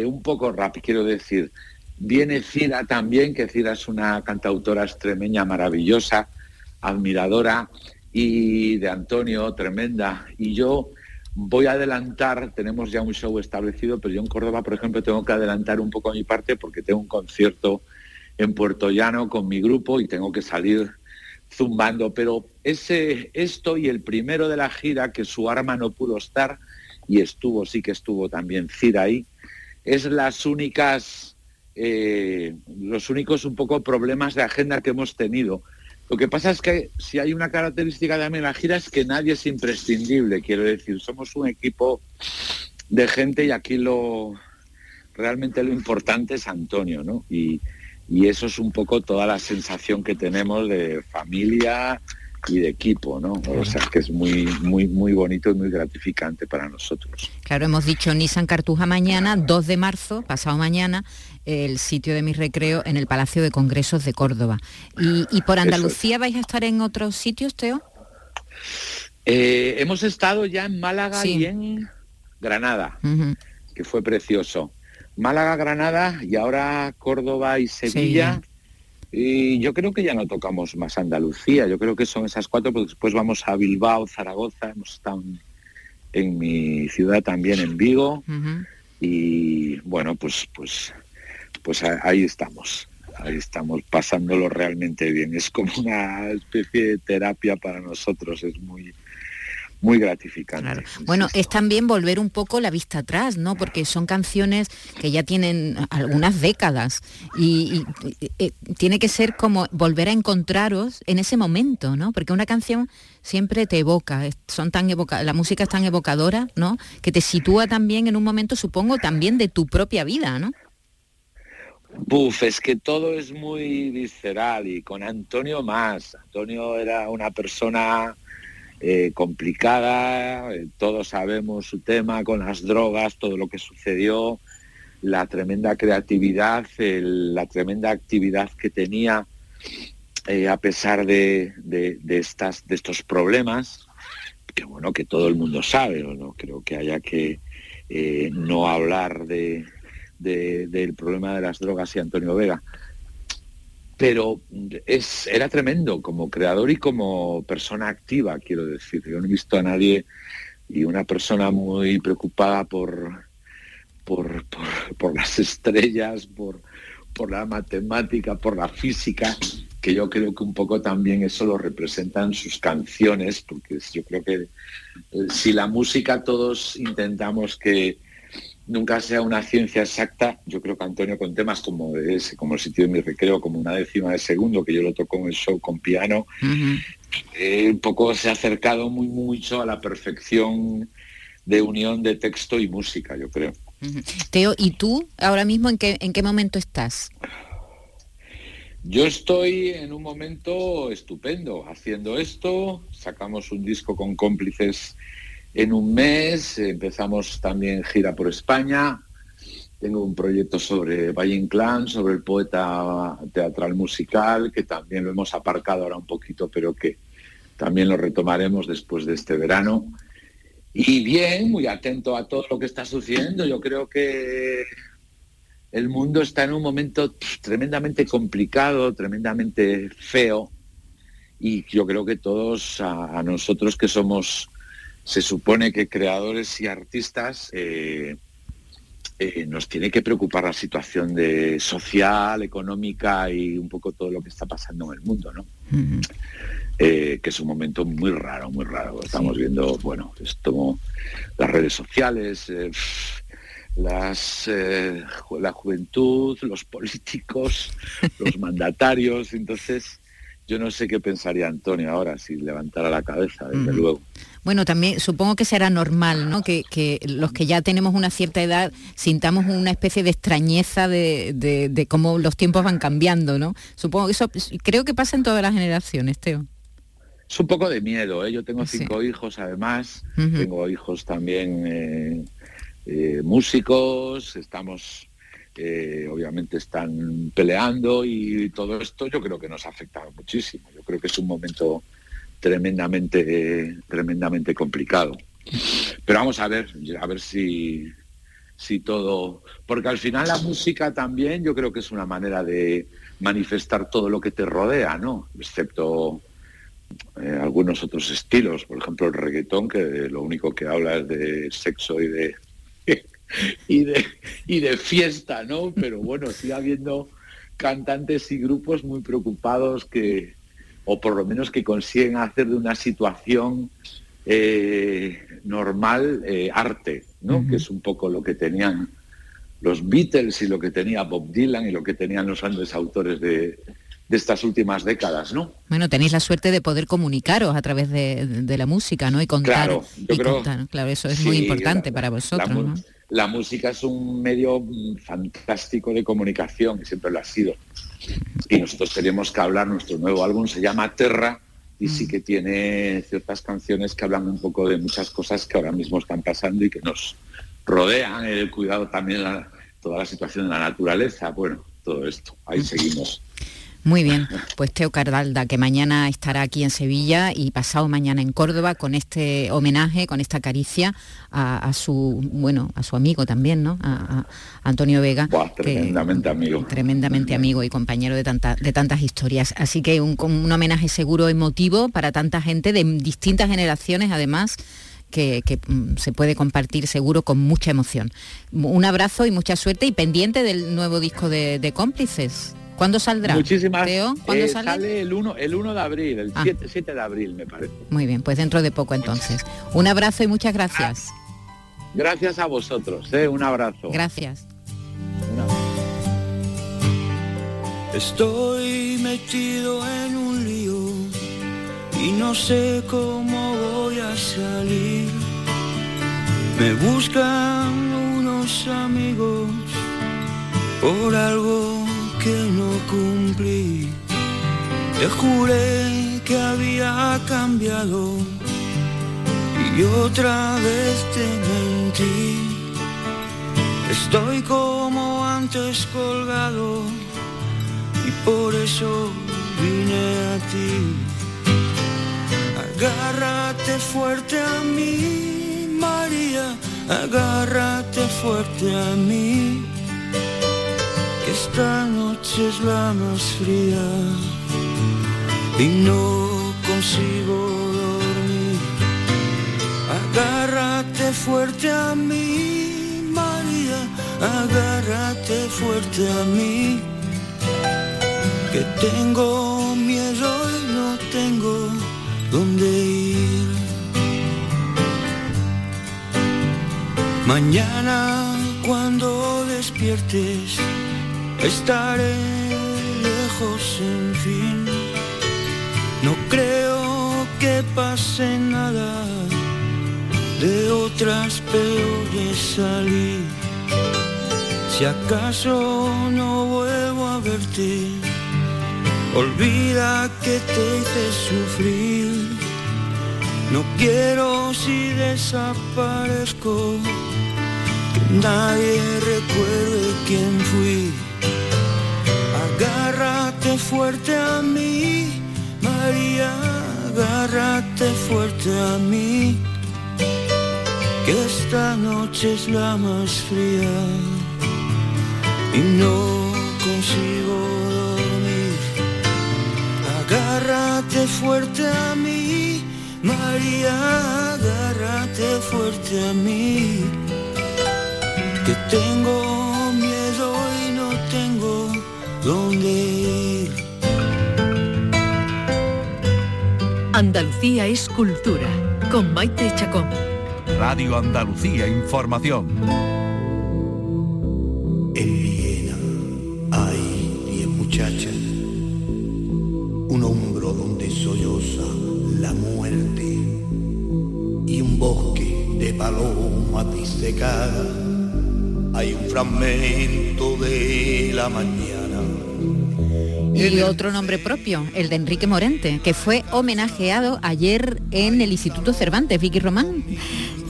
un poco rápido, quiero decir Viene Cira también, que Cira es una cantautora extremeña maravillosa, admiradora, y de Antonio, tremenda. Y yo voy a adelantar, tenemos ya un show establecido, pero yo en Córdoba, por ejemplo, tengo que adelantar un poco mi parte porque tengo un concierto en Puerto Llano con mi grupo y tengo que salir zumbando. Pero ese, esto y el primero de la gira, que su arma no pudo estar, y estuvo, sí que estuvo también Cira ahí, es las únicas eh, los únicos un poco problemas de agenda que hemos tenido. Lo que pasa es que si hay una característica de la gira es que nadie es imprescindible, quiero decir, somos un equipo de gente y aquí lo realmente lo importante es Antonio, ¿no? Y, y eso es un poco toda la sensación que tenemos de familia, y de equipo, ¿no? O sea, que es muy, muy, muy bonito y muy gratificante para nosotros. Claro, hemos dicho Nissan Cartuja mañana, 2 de marzo, pasado mañana, el sitio de mi recreo en el Palacio de Congresos de Córdoba. ¿Y, por Andalucía vais a estar en otros sitios, Teo? Eh, hemos estado ya en Málaga y en Granada, que fue precioso. Málaga, Granada y ahora Córdoba y Sevilla. Y yo creo que ya no tocamos más Andalucía, yo creo que son esas cuatro, porque después vamos a Bilbao, Zaragoza, hemos estado en, mi ciudad también, en Vigo, y bueno, pues, pues, pues ahí estamos, ahí estamos pasándolo realmente bien. Es como una especie de terapia para nosotros, es muy, muy gratificante. Bueno, es también volver un poco la vista atrás, ¿no? Porque son canciones que ya tienen algunas décadas y, eh, tiene que ser como volver a encontraros en ese momento, ¿no? Porque una canción siempre te evoca, son tan evoca la música es tan evocadora, ¿no? Que te sitúa también en un momento, supongo, también de tu propia vida, ¿no? Buf, es que todo es muy visceral y con Antonio más. Antonio era una persona eh, complicada, eh, todos sabemos su tema con las drogas, todo lo que sucedió, la tremenda creatividad, la tremenda actividad que tenía eh, a pesar de, estas, de estos problemas, que bueno, que todo el mundo sabe, no creo que haya que no hablar de, del problema de las drogas y Antonio Vega pero es, era tremendo como creador y como persona activa, quiero decir. Yo no he visto a nadie y una persona muy preocupada por, por, por, las estrellas, por, por la matemática, por la física, que yo creo que un poco también eso lo representan sus canciones, porque yo creo que eh, si la música todos intentamos que, nunca sea una ciencia exacta, yo creo que Antonio con temas como ese, como el sitio de mi recreo, como una décima de segundo, que yo lo toco en el show con piano, eh, un poco se ha acercado muy mucho a la perfección de unión de texto y música, yo creo. Teo, ¿y tú ahora mismo en qué, en qué momento estás? Yo estoy en un momento estupendo haciendo esto, sacamos un disco con cómplices en un mes, empezamos también gira por España, tengo un proyecto sobre Valle Inclán, sobre el poeta teatral musical, que también lo hemos aparcado ahora un poquito, pero que también lo retomaremos después de este verano. Y bien, muy atento a todo lo que está sucediendo. Yo creo que el mundo está en un momento tremendamente complicado, tremendamente feo. Y yo creo que todos, a, nosotros que somos, se supone que creadores y artistas, eh, eh, nos tiene que preocupar la situación de social, económica y un poco todo lo que está pasando en el mundo, ¿no? Eh, que es un momento muy raro, muy raro. Estamos viendo, bueno, esto, las redes sociales, eh, las, la juventud, los políticos, los mandatarios. Entonces, yo no sé qué pensaría Antonio ahora si levantara la cabeza, desde luego. Bueno, también supongo que será normal, ¿no? Que, los que ya tenemos una cierta edad sintamos una especie de extrañeza de, cómo los tiempos van cambiando, ¿no? Supongo que eso creo que pasa en todas las generaciones, Teo. Es un poco de miedo, ¿eh? Yo tengo cinco hijos además, tengo hijos también eh, eh, músicos, estamos eh, obviamente están peleando y todo esto yo creo que nos ha afectado muchísimo. Yo creo que es un momento tremendamente, tremendamente complicado. Pero vamos a ver, a ver si, si todo. Porque al final la música también yo creo que es una manera de manifestar todo lo que te rodea, ¿no? Excepto eh, algunos otros estilos, por ejemplo el reggaetón, que lo único que habla es de sexo y de y de y de fiesta, ¿no? Pero bueno, sigue habiendo cantantes y grupos muy preocupados que, o por lo menos que consiguen hacer de una situación eh, normal eh, arte, ¿no? Que es un poco lo que tenían los Beatles y lo que tenía Bob Dylan y lo que tenían los grandes autores de, estas últimas décadas, ¿no? Bueno, tenéis la suerte de poder comunicaros a través de, la música, ¿no? Y contar. Claro, y contar. claro eso es muy importante para vosotros. La, música es un medio fantástico de comunicación, y siempre lo ha sido y nosotros tenemos que hablar, nuestro nuevo álbum se llama Terra y sí mm. que tiene ciertas canciones que hablan un poco de muchas cosas que ahora mismo están pasando y que nos rodean, el cuidado también, de toda la situación de la naturaleza, bueno, todo esto, ahí seguimos. Muy bien, pues Teo Cardalda, que mañana estará aquí en Sevilla y pasado mañana en Córdoba con este homenaje, con esta caricia a, su bueno, a su amigo también, ¿no? A, Antonio Vega. tremendamente amigo. Tremendamente amigo y compañero de, de tantas historias. Así que un, un homenaje seguro emotivo para tanta gente de distintas generaciones, además. Que, mm, se puede compartir seguro con mucha emoción. Un abrazo y mucha suerte y pendiente del nuevo disco de cómplices. ¿Cuándo saldrá? Muchísimas. ¿cuándo eh, sale? el 1, el 1 de abril, el 7, ah. de abril me parece. Muy bien, pues dentro de poco entonces. Un abrazo y muchas gracias. Gracias a vosotros, ¿eh? un abrazo. Gracias. Estoy metido en un lío y no sé cómo voy a salir. Me buscan unos amigos por algo que no cumplí. Te juré que había cambiado y otra vez te mentí. Estoy como antes colgado y por eso vine a ti. Agárrate fuerte a mí, María, agárrate fuerte a mí esta noche es la más fría y no consigo dormir. Agárrate fuerte a mí, María, agárrate fuerte a mí. Que tengo miedo y no tengo dónde ir. Mañana cuando despiertes estaré lejos en fin. No creo que pase nada, de otras peores salir. Si acaso no vuelvo a verte, olvida que te hice sufrir. No quiero si desaparezco nadie recuerde quién fui. Agárrate fuerte a mí, María, agárrate fuerte a mí, que esta noche es la más fría y no consigo dormir. Agárrate fuerte a mí, María, agárrate fuerte a mí que tengo dónde ir. Andalucía es cultura, con Maite Chacón. Radio Andalucía Información. En Viena hay diez muchachas, un hombro donde solloza la muerte y un bosque de palomas disecadas. Hay un fragmento de la mañana. Y otro nombre propio, el de Enrique Morente, que fue homenajeado ayer en el Instituto Cervantes, Vicky Román.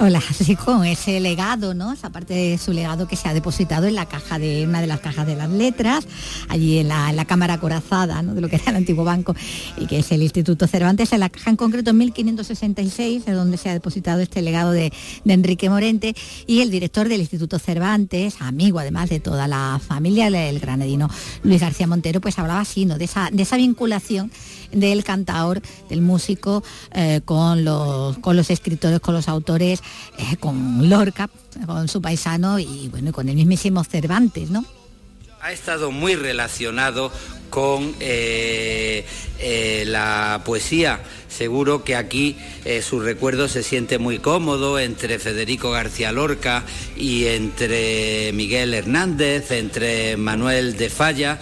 Hola, sí, con ese legado, ¿no? Esa parte de su legado que se ha depositado en la caja de una de las cajas de las letras, allí en la, cámara acorazada, ¿no? De lo que era el antiguo banco y que es el Instituto Cervantes, en la caja en concreto en 1566, es donde se ha depositado este legado de, Enrique Morente y el director del Instituto Cervantes, amigo además de toda la familia, el, granadino Luis García Montero, pues hablaba así, ¿no? De esa, vinculación del cantaor, del músico, eh, con los escritores, con los autores, eh, con Lorca, con su paisano y bueno, con el mismísimo Cervantes, ¿no? Ha estado muy relacionado con eh, eh, la poesía. Seguro que aquí eh, su recuerdo se siente muy cómodo entre Federico García Lorca y entre Miguel Hernández, entre Manuel de Falla,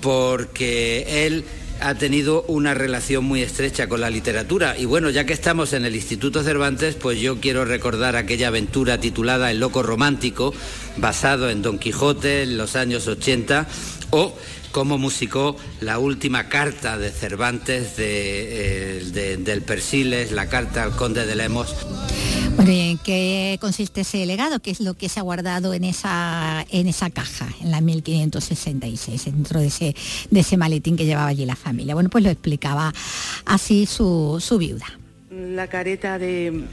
porque él ha tenido una relación muy estrecha con la literatura. Y bueno, ya que estamos en el Instituto Cervantes, pues yo quiero recordar aquella aventura titulada El Loco Romántico, basado en Don Quijote en los años 80, o cómo musicó la última carta de Cervantes de, eh, de- del Persiles, la carta al conde de Lemos. Bueno, ¿y en qué consiste ese legado? ¿Qué es lo que se ha guardado en esa, en esa caja, en la 1566, dentro de ese, de ese maletín que llevaba allí la familia? Bueno, pues lo explicaba así su, su viuda. la careta de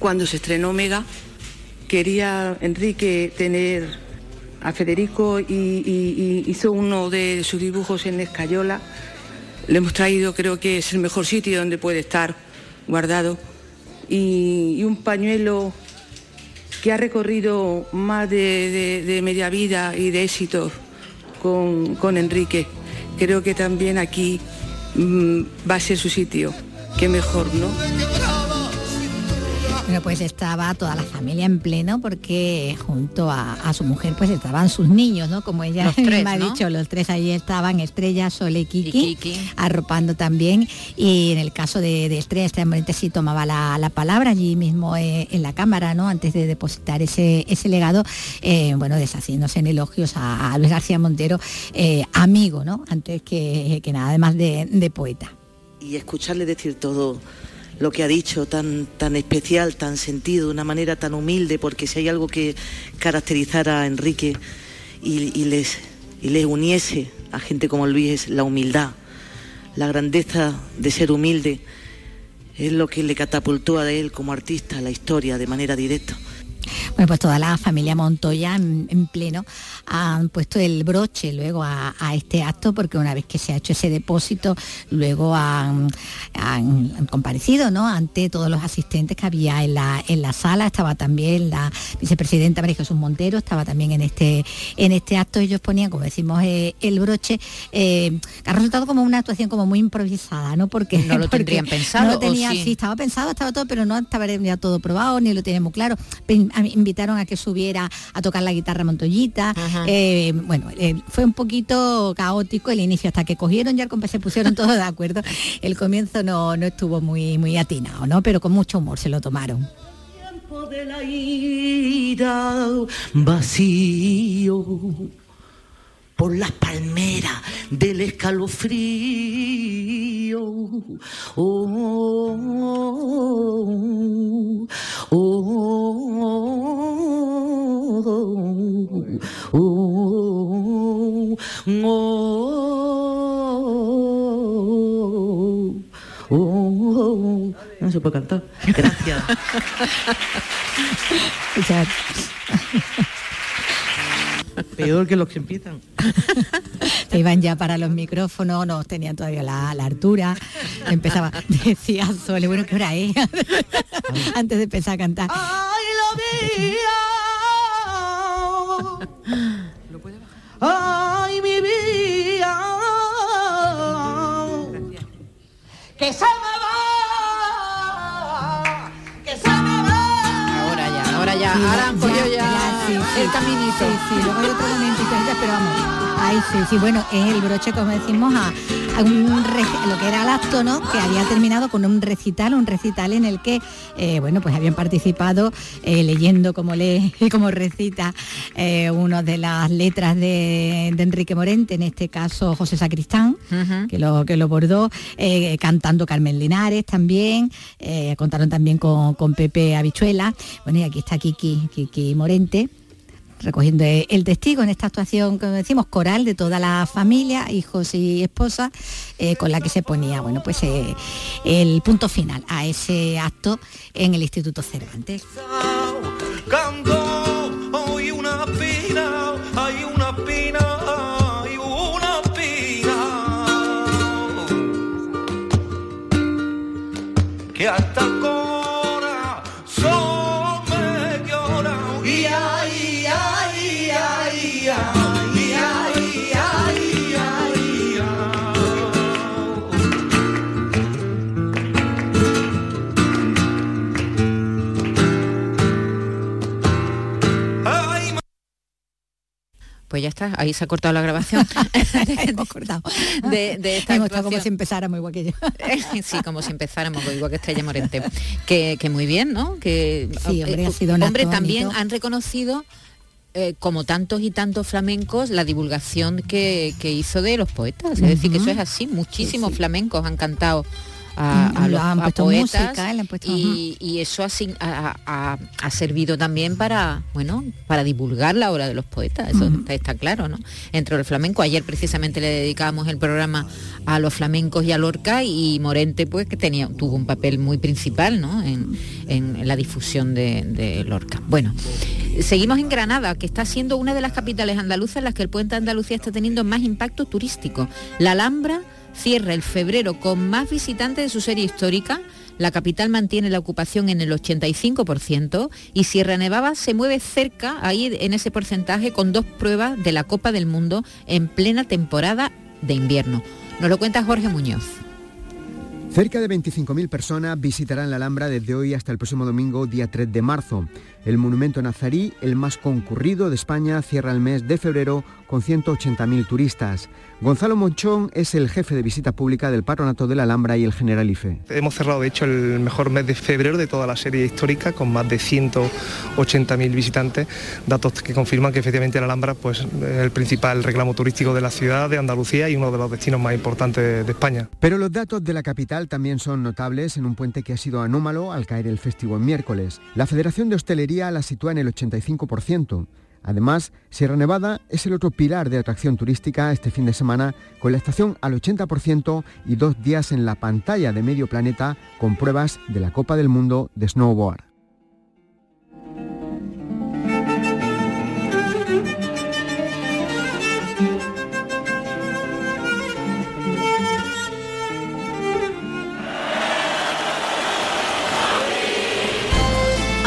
cuando se estrenó Mega, quería Enrique tener a Federico y, hizo uno de sus dibujos en escayola. Le hemos traído, creo que es el mejor sitio donde puede estar guardado. Y, un pañuelo que ha recorrido más de media vida y de éxitos con, con Enrique. Creo que también aquí mm, va a ser su sitio. Qué mejor, ¿no? Bueno, pues estaba toda la familia en pleno porque junto a, a su mujer pues estaban sus niños, ¿no? Como ella Los tres, misma ha ¿no? dicho, los tres allí estaban, Estrella, Sol y Kiki, Kiki. arropando también. Y en el caso de, de Estrella, Estrella Morente sí tomaba la, la palabra allí mismo eh, en la cámara, ¿no? Antes de depositar ese, ese legado, eh, bueno, deshaciéndose en elogios a, a Luis García Montero, eh, amigo, ¿no? Antes que, que nada, además de, de poeta. y escucharle decir todo lo que ha dicho, tan, tan especial, tan sentido, de una manera tan humilde, porque si hay algo que caracterizara a Enrique y, les, y les uniese a gente como Luis es la humildad, la grandeza de ser humilde, es lo que le catapultó a él como artista la historia de manera directa. Bueno, pues toda la familia Montoya en, en pleno han puesto el broche luego a, a este acto porque una vez que se ha hecho ese depósito, luego han, han- han comparecido ¿no? ante todos los asistentes que había en la, en la sala. Estaba también la vicepresidenta María Jesús Montero, estaba también en este, en este acto. Ellos ponían, como decimos, eh, el broche. eh, ha resultado como una actuación como muy improvisada, ¿no? Porque No lo porque tendrían pensado, No lo ¿o tenía, sí? sí, estaba pensado, estaba todo, pero no estaba ya todo probado, ni lo tenía muy claro. Invitaron a que subiera a tocar la guitarra Montoyita. Eh, bueno, eh, fue un poquito caótico el inicio, hasta que cogieron ya el compás, se pusieron todos de acuerdo. El comienzo no, no estuvo muy, muy atinado, ¿no? Pero con mucho humor se lo tomaron. tiempo de la ira vacío por las palmeras del escalofrío. Oh, oh, oh, no se puede cantar. Gracias. Peor que los que empiezan. Se iban ya para los micrófonos, no tenían todavía la, la altura. Empezaba, decía Sole, bueno, ¿qué hora es? Antes de empezar a cantar. ¡Ay, mi vida! ¡Que se me va! Ya, ahora ya, Sí, ahora han cogido ya, sí, sí. el caminito. Sí, sí, luego hay otro momentito, antes, pero vamos. Ahí sí, sí, bueno, es el broche, como decimos, a, a un lo que era el acto, ¿no? Que había terminado con un recital, un recital en el que, eh, bueno, pues habían participado eh, leyendo como lee y como recita eh, una de las letras de, de Enrique Morente, en este caso José Sacristán, que lo que lo bordó, eh, cantando Carmen Linares también, contaron también con, con Pepe Habichuela, bueno y aquí está Kiki, Kiki Morente recogiendo el testigo en esta actuación, como decimos, coral de toda la familia, hijos y esposa, eh, con la que se ponía, bueno, pues eh, el punto final a ese acto en el Instituto Cervantes. Pues ya está, ahí se ha cortado la grabación. Hemos cortado. De, de esta Hemos estado como si empezáramos igual que yo. sí, como si empezáramos, igual que Estrella Morente. Que, que muy bien, ¿no? Que Sí, hombre, eh, ha sido hombre, también bonito. han reconocido eh, como tantos y tantos flamencos, la divulgación que, que hizo de los poetas. Es decir, que eso es así. Muchísimos flamencos han cantado a, Mm, a los a poetas música, puesto- y, y eso ha, ha- servido también para bueno para divulgar la obra de los poetas eso está, está claro no entre el flamenco ayer precisamente le dedicábamos el programa a los flamencos y a Lorca y Morente pues que tenía tuvo un papel muy principal ¿no? en, en la difusión de, de Lorca. Bueno seguimos en Granada que está siendo una de las capitales andaluzas en las que el puente de Andalucía está teniendo más impacto turístico. La Alhambra cierra el febrero con más visitantes de su serie histórica. La capital mantiene la ocupación en el 85% y Sierra Nevada se mueve cerca, ahí en ese porcentaje, con dos pruebas de la Copa del Mundo en plena temporada de invierno. Nos lo cuenta Jorge Muñoz. Cerca de 25.000 personas visitarán la Alhambra desde hoy hasta el próximo domingo, día 3 de marzo. El monumento nazarí, el más concurrido de España, cierra el mes de febrero con 180.000 turistas. Gonzalo Monchón es el jefe de visita pública del Patronato de la Alhambra y el Generalife. Hemos cerrado, de hecho, el mejor mes de febrero de toda la serie histórica, con más de 180.000 visitantes, datos que confirman que efectivamente la Alhambra pues, es el principal reclamo turístico de la ciudad de Andalucía y uno de los destinos más importantes de España. Pero los datos de la capital también son notables en un puente que ha sido anómalo al caer el festivo en miércoles. La Federación de Hostelería la sitúa en el 85%. Además, Sierra Nevada es el otro pilar de atracción turística este fin de semana, con la estación al 80% y dos días en la pantalla de medio planeta con pruebas de la Copa del Mundo de Snowboard.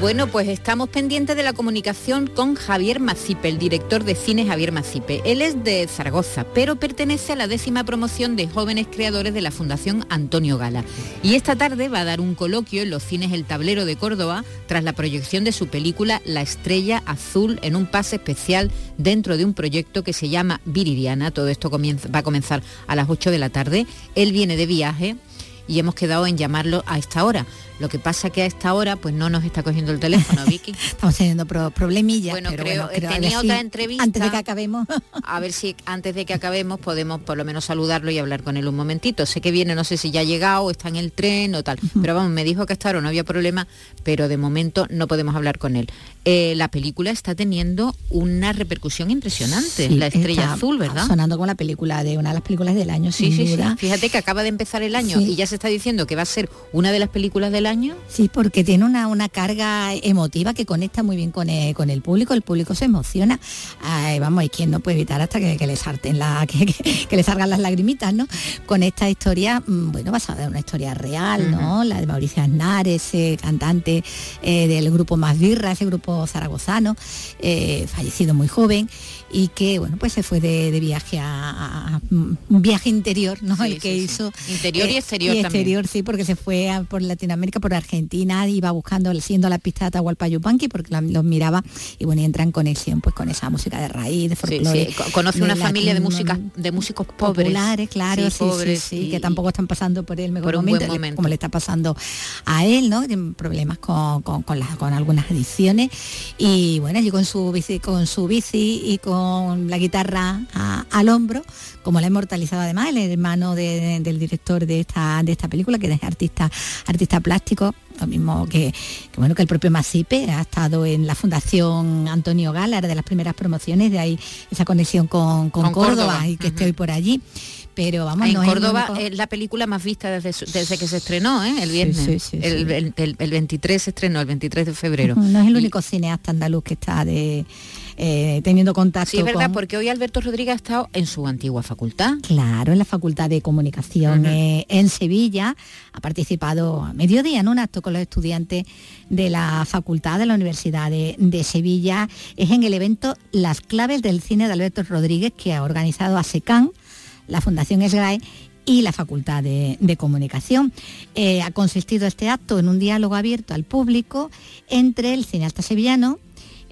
Bueno, pues estamos pendientes de la comunicación con Javier Macipe, el director de cine Javier Macipe. Él es de Zaragoza, pero pertenece a la décima promoción de jóvenes creadores de la Fundación Antonio Gala. Y esta tarde va a dar un coloquio en los cines El Tablero de Córdoba tras la proyección de su película La Estrella Azul en un pase especial dentro de un proyecto que se llama Viridiana. Todo esto va a comenzar a las 8 de la tarde. Él viene de viaje y hemos quedado en llamarlo a esta hora. Lo que pasa que a esta hora pues no nos está cogiendo el teléfono, Vicky. Estamos teniendo pro- problemillas, Bueno, pero creo, bueno, creo tenía si otra entrevista. Antes de que acabemos. A ver si antes de que acabemos podemos por lo menos saludarlo y hablar con él un momentito. Sé que viene, no sé si ya ha llegado, está en el tren o tal. Pero vamos, me dijo que hasta ahora no había problema, pero de momento no podemos hablar con él. Eh, la película está teniendo una repercusión impresionante, Sí, La Estrella Azul, ¿verdad? Sonando como la película de una de las películas del año, Sí, sin sí, sí. Fíjate que acaba de empezar el año y ya se está diciendo que va a ser una de las películas del año. Sí, porque tiene una, una carga emotiva que conecta muy bien con el, con el público, el público se emociona. Ay, vamos, y quien no puede evitar hasta que, que le sarten la, que, que- que le salgan las lagrimitas, ¿no? Con esta historia, mm, bueno, basada en una historia real, ¿no? La de Mauricio Aznar, ese cantante eh, del grupo Más Birra, ese grupo zaragozano, eh, fallecido muy joven y que, bueno, pues se fue de, de viaje a, un viaje interior, ¿no? Sí, el que sí, sí. hizo. Interior y eh, exterior y también. exterior, sí, porque se fue a- por Latinoamérica, por Argentina, iba buscando, siendo la pista de Atahualpa Yupanqui, porque la- los miraba y bueno, y entra en conexión pues con esa música de raíz, de folclore. Conoce de una familia de música, de músicos pobres. populares, claro, sí, sí, pobres sí, y- que tampoco están pasando por el mejor por momento, como le está pasando a él, ¿no? Tiene problemas con, con, con las- con algunas adicciones y bueno, allí con su bici, con su bici y con la guitarra a- al hombro, como la ha inmortalizado además el hermano de- del director de esta, de esta película, que es artista, artista plástico, lo mismo que, que, bueno que el propio Masipe ha estado en la Fundación Antonio Gala, era de las primeras promociones, de ahí esa conexión con, con Con Córdoba, Córdoba, y que esté hoy por allí. Pero vamos, en no es Córdoba único- es la película más vista desde, su- desde que se estrenó, ¿eh? el viernes. sí, sí, el, sí. el- el- el 23 se estrenó, el 23 de febrero. No es el Y- único cineasta andaluz que está de eh, teniendo contacto Sí, es verdad, con- porque hoy Alberto Rodríguez ha estado en su antigua facultad. Claro, en la Facultad de Comunicación eh, en Sevilla. Ha participado a mediodía en un acto con los estudiantes de la Facultad de la Universidad de, de Sevilla. Es en el evento Las claves del cine de Alberto Rodríguez que ha organizado ASECAN, la Fundación ESGAE y la Facultad de, de Comunicación. Eh, ha consistido este acto en un diálogo abierto al público entre el cineasta sevillano,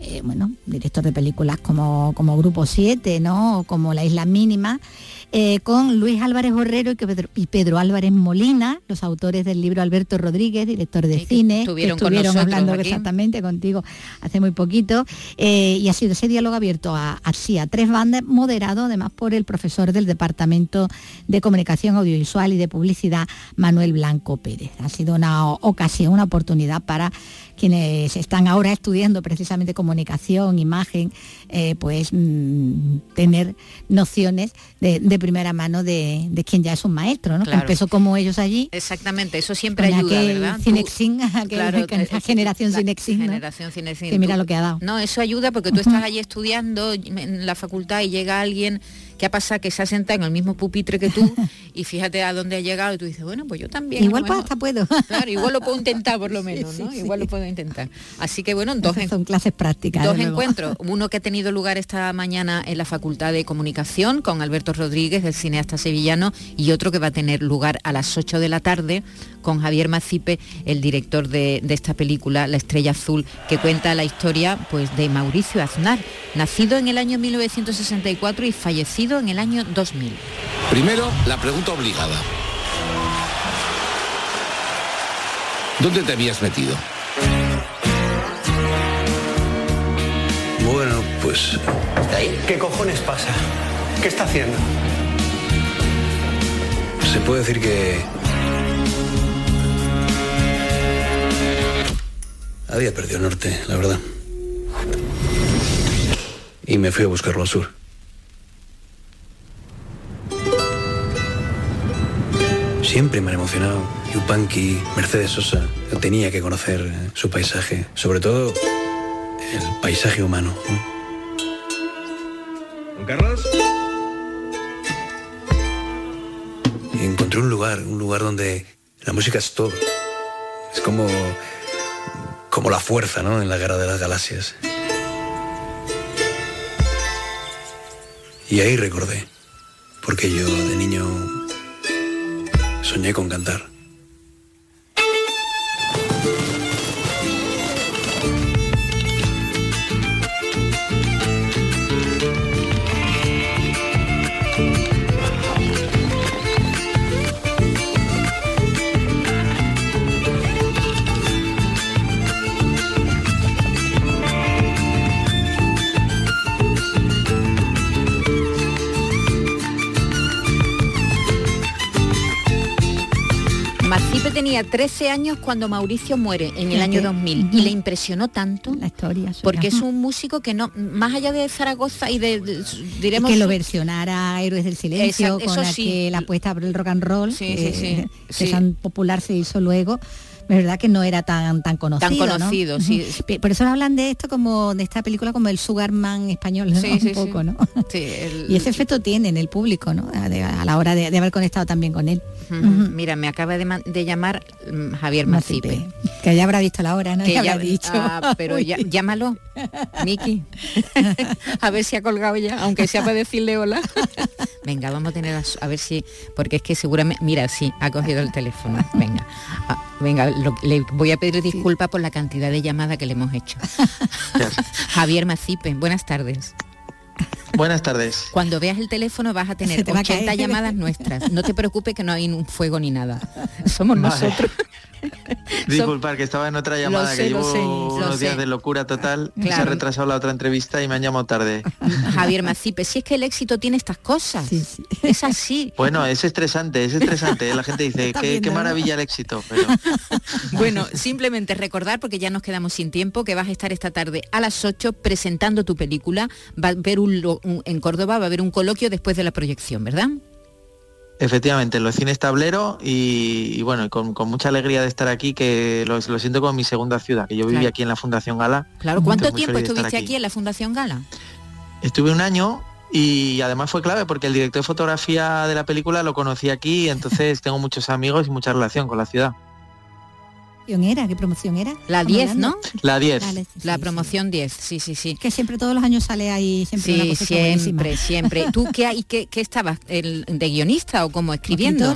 eh, bueno, director de películas como, como Grupo 7, ¿no? O como La Isla Mínima, eh, con Luis Álvarez Borrero y Pedro, y Pedro Álvarez Molina, los autores del libro Alberto Rodríguez, director de cine, estuvieron que hablando aquí. exactamente contigo hace muy poquito, eh, y ha sido ese diálogo abierto a, así a tres bandas, moderado además por el profesor del Departamento de Comunicación Audiovisual y de Publicidad, Manuel Blanco Pérez. Ha sido una ocasión, una oportunidad para quienes están ahora estudiando precisamente comunicación, imagen, eh, pues mm, tener nociones de, de primera mano de, de quien ya es un maestro, ¿no? Claro. Que empezó como ellos allí. Exactamente, eso siempre con ayuda, aquel ¿verdad? Tú- Cinexin, aquel- Claro, eh, generación la Cinexin, ¿no? Generación Cinexin. Que mira Tú- lo que ha dado. No, eso ayuda porque tú estás allí estudiando en la facultad y llega alguien que ha pasado que se ha sentado en el mismo pupitre que tú y fíjate a dónde ha llegado y tú dices, bueno, pues yo también. Igual pues hasta puedo. Claro, igual lo puedo intentar por lo menos, ¿no? Igual lo puedo intentar. Así que bueno, dos, son clases prácticas. Dos encuentros, uno que ha tenido lugar esta mañana en la Facultad de Comunicación con Alberto Rodríguez, el cineasta sevillano, y otro que va a tener lugar a las 8 de la tarde con Javier Macipe, el director de, de esta película, La Estrella Azul, que cuenta la historia pues, de Mauricio Aznar, nacido en el año 1964 y fallecido en el año 2000. Primero, la pregunta obligada. ¿Dónde te habías metido? Bueno, pues... ¿Qué cojones pasa? ¿Qué está haciendo? Se puede decir que... Había perdido el norte, la verdad. Y me fui a buscarlo al sur. Siempre me han emocionado. Yupanqui, Mercedes Sosa. Yo tenía que conocer eh, su paisaje. Sobre todo el paisaje humano. ¿no? ¿Don Carlos? Y encontré un lugar, un lugar donde la música es todo. Es como, como la fuerza, ¿no? En la guerra de las galaxias. Y ahí recordé, porque yo de niño soñé con cantar. Tenía 13 años cuando Mauricio muere en el año 2000 y le impresionó tanto La historia. porque es un músico que no más allá de Zaragoza y de, de- diremos que lo versionara Héroes del Silencio, Exacto, con la sí. que la apuesta por el rock and roll, Sí, eh, sí. que tan popular se hizo luego. Es verdad que no era tan tan conocido. ¿no? conocido, sí. Ujú. Pe- Por eso hablan de esto como de esta película como el Sugarman español, ¿no? Sí, un sí, sí. poco, ¿no? Sí, el- Y ese efecto tiene en el público, ¿no? A, la hora de, de haber conectado también con él. Mira, me acaba de, llamar mm, Javier Macipe. Que ya habrá visto la hora, ¿no? Que ya ya- habrá dicho. Ah, pero ya- llámalo, Miki. a ver si ha colgado ya, aunque sea para decirle hola. Venga, vamos a tener a, a ver si, porque es que seguramente, mira, sí, ha cogido el teléfono. Venga, Ah, venga, lo- le voy a pedir disculpas por la cantidad de llamadas que le hemos hecho. Javier Macipe, buenas tardes. Buenas tardes. Cuando veas el teléfono vas a tener te va a 80 caer. llamadas nuestras. No te preocupes que no hay un fuego ni nada. Somos Vale. nosotros. Disculpar que estaba en otra llamada sé, que lo llevo sé, lo unos días de locura total. Se ha Claro. retrasado la otra entrevista y me han llamado tarde. Javier Macipe, si es que el éxito tiene estas cosas. Es así. Bueno, es estresante, es estresante. ¿eh? La gente dice, qué, maravilla el éxito. Pero Bueno, simplemente recordar, porque ya nos quedamos sin tiempo, que vas a estar esta tarde a las 8 presentando tu película. Va a haber un- en Córdoba va a haber un coloquio después de la proyección, ¿verdad? Efectivamente, en los cines tablero y, y bueno, con, con mucha alegría de estar aquí, que lo, lo siento como mi segunda ciudad, que yo viví Claro. aquí en la Fundación Gala. Claro, ¿cuánto tiempo estuviste aquí. en la Fundación Gala? Estuve un año y además fue clave porque el director de fotografía de la película lo conocí aquí, entonces tengo muchos amigos y mucha relación con la ciudad. Promoción era? ¿Qué promoción era? La Estamos 10, hablando. ¿no? La 10. Vale, La promoción 10, sí, sí, sí. Que siempre todos los años sale ahí siempre una Sí, cosecha buenísima. siempre, siempre. ¿Tú qué, hay- qué, qué estabas? El, ¿De guionista o como escribiendo?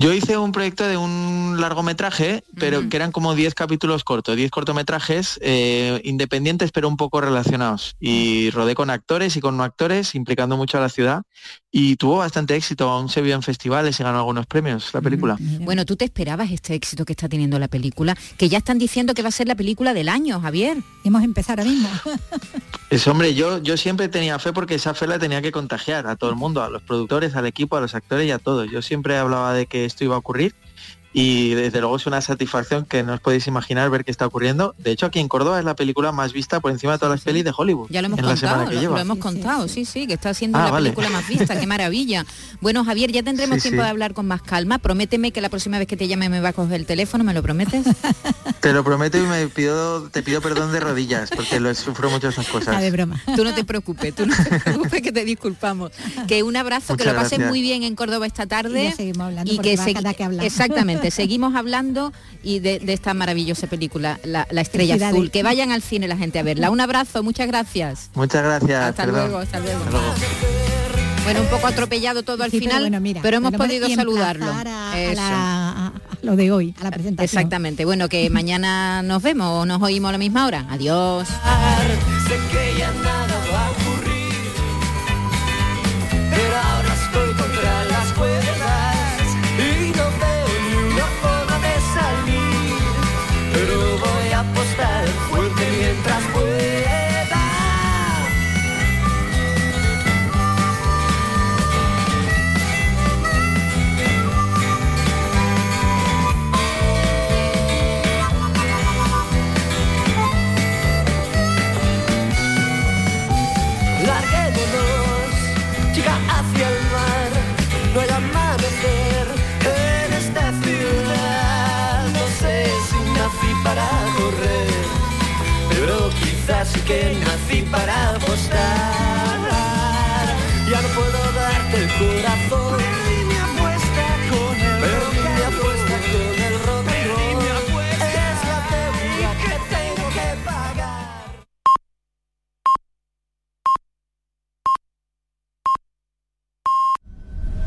Yo hice un proyecto de un largometraje, pero que eran como 10 capítulos cortos, 10 cortometrajes eh, independientes pero un poco relacionados. Y rodé con actores y con no actores, implicando mucho a la ciudad. Y tuvo bastante éxito, aún se vio en festivales y ganó algunos premios la película. Bueno, ¿tú te esperabas este éxito que está teniendo la película? Que ya están diciendo que va a ser la película del año, Javier. Hemos empezado ahora mismo. Es hombre, yo, yo siempre tenía fe porque esa fe la tenía que contagiar a todo el mundo, a los productores, al equipo, a los actores y a todos. Yo siempre hablaba de que esto iba a ocurrir y desde luego es una satisfacción que no os podéis imaginar ver qué está ocurriendo. De hecho, aquí en Córdoba es la película más vista por encima de todas las pelis de Hollywood. Ya lo hemos en la semana contado, que lo, lleva. lo hemos contado, sí, sí, que está siendo Ah, la vale. película más vista, qué maravilla. Bueno, Javier, ya tendremos Sí, tiempo sí. de hablar con más calma. Prométeme que la próxima vez que te llame me va a coger el teléfono, ¿me lo prometes? Te lo prometo y me pido, te pido perdón de rodillas porque lo sufro mucho esas cosas. broma. Tú no te preocupes, tú no te preocupes que te disculpamos. Que un abrazo, que lo pases gracias. muy bien en Córdoba esta tarde. Y ya seguimos hablando y que segui- dar que seguimos hablando y de, de esta maravillosa película, La, La Estrella. Azul. Que vayan al cine la gente a verla. Un abrazo, muchas gracias. Muchas gracias. Hasta perdón. luego, hasta luego. Hasta luego. Bueno, un poco atropellado todo al Sí, pero final, bueno, mira, pero hemos podido saludarlo. la- a lo de hoy, a la presentación. Exactamente. Bueno, que mañana nos vemos o nos oímos a la misma hora. Adiós. quizás sí que nací para apostar.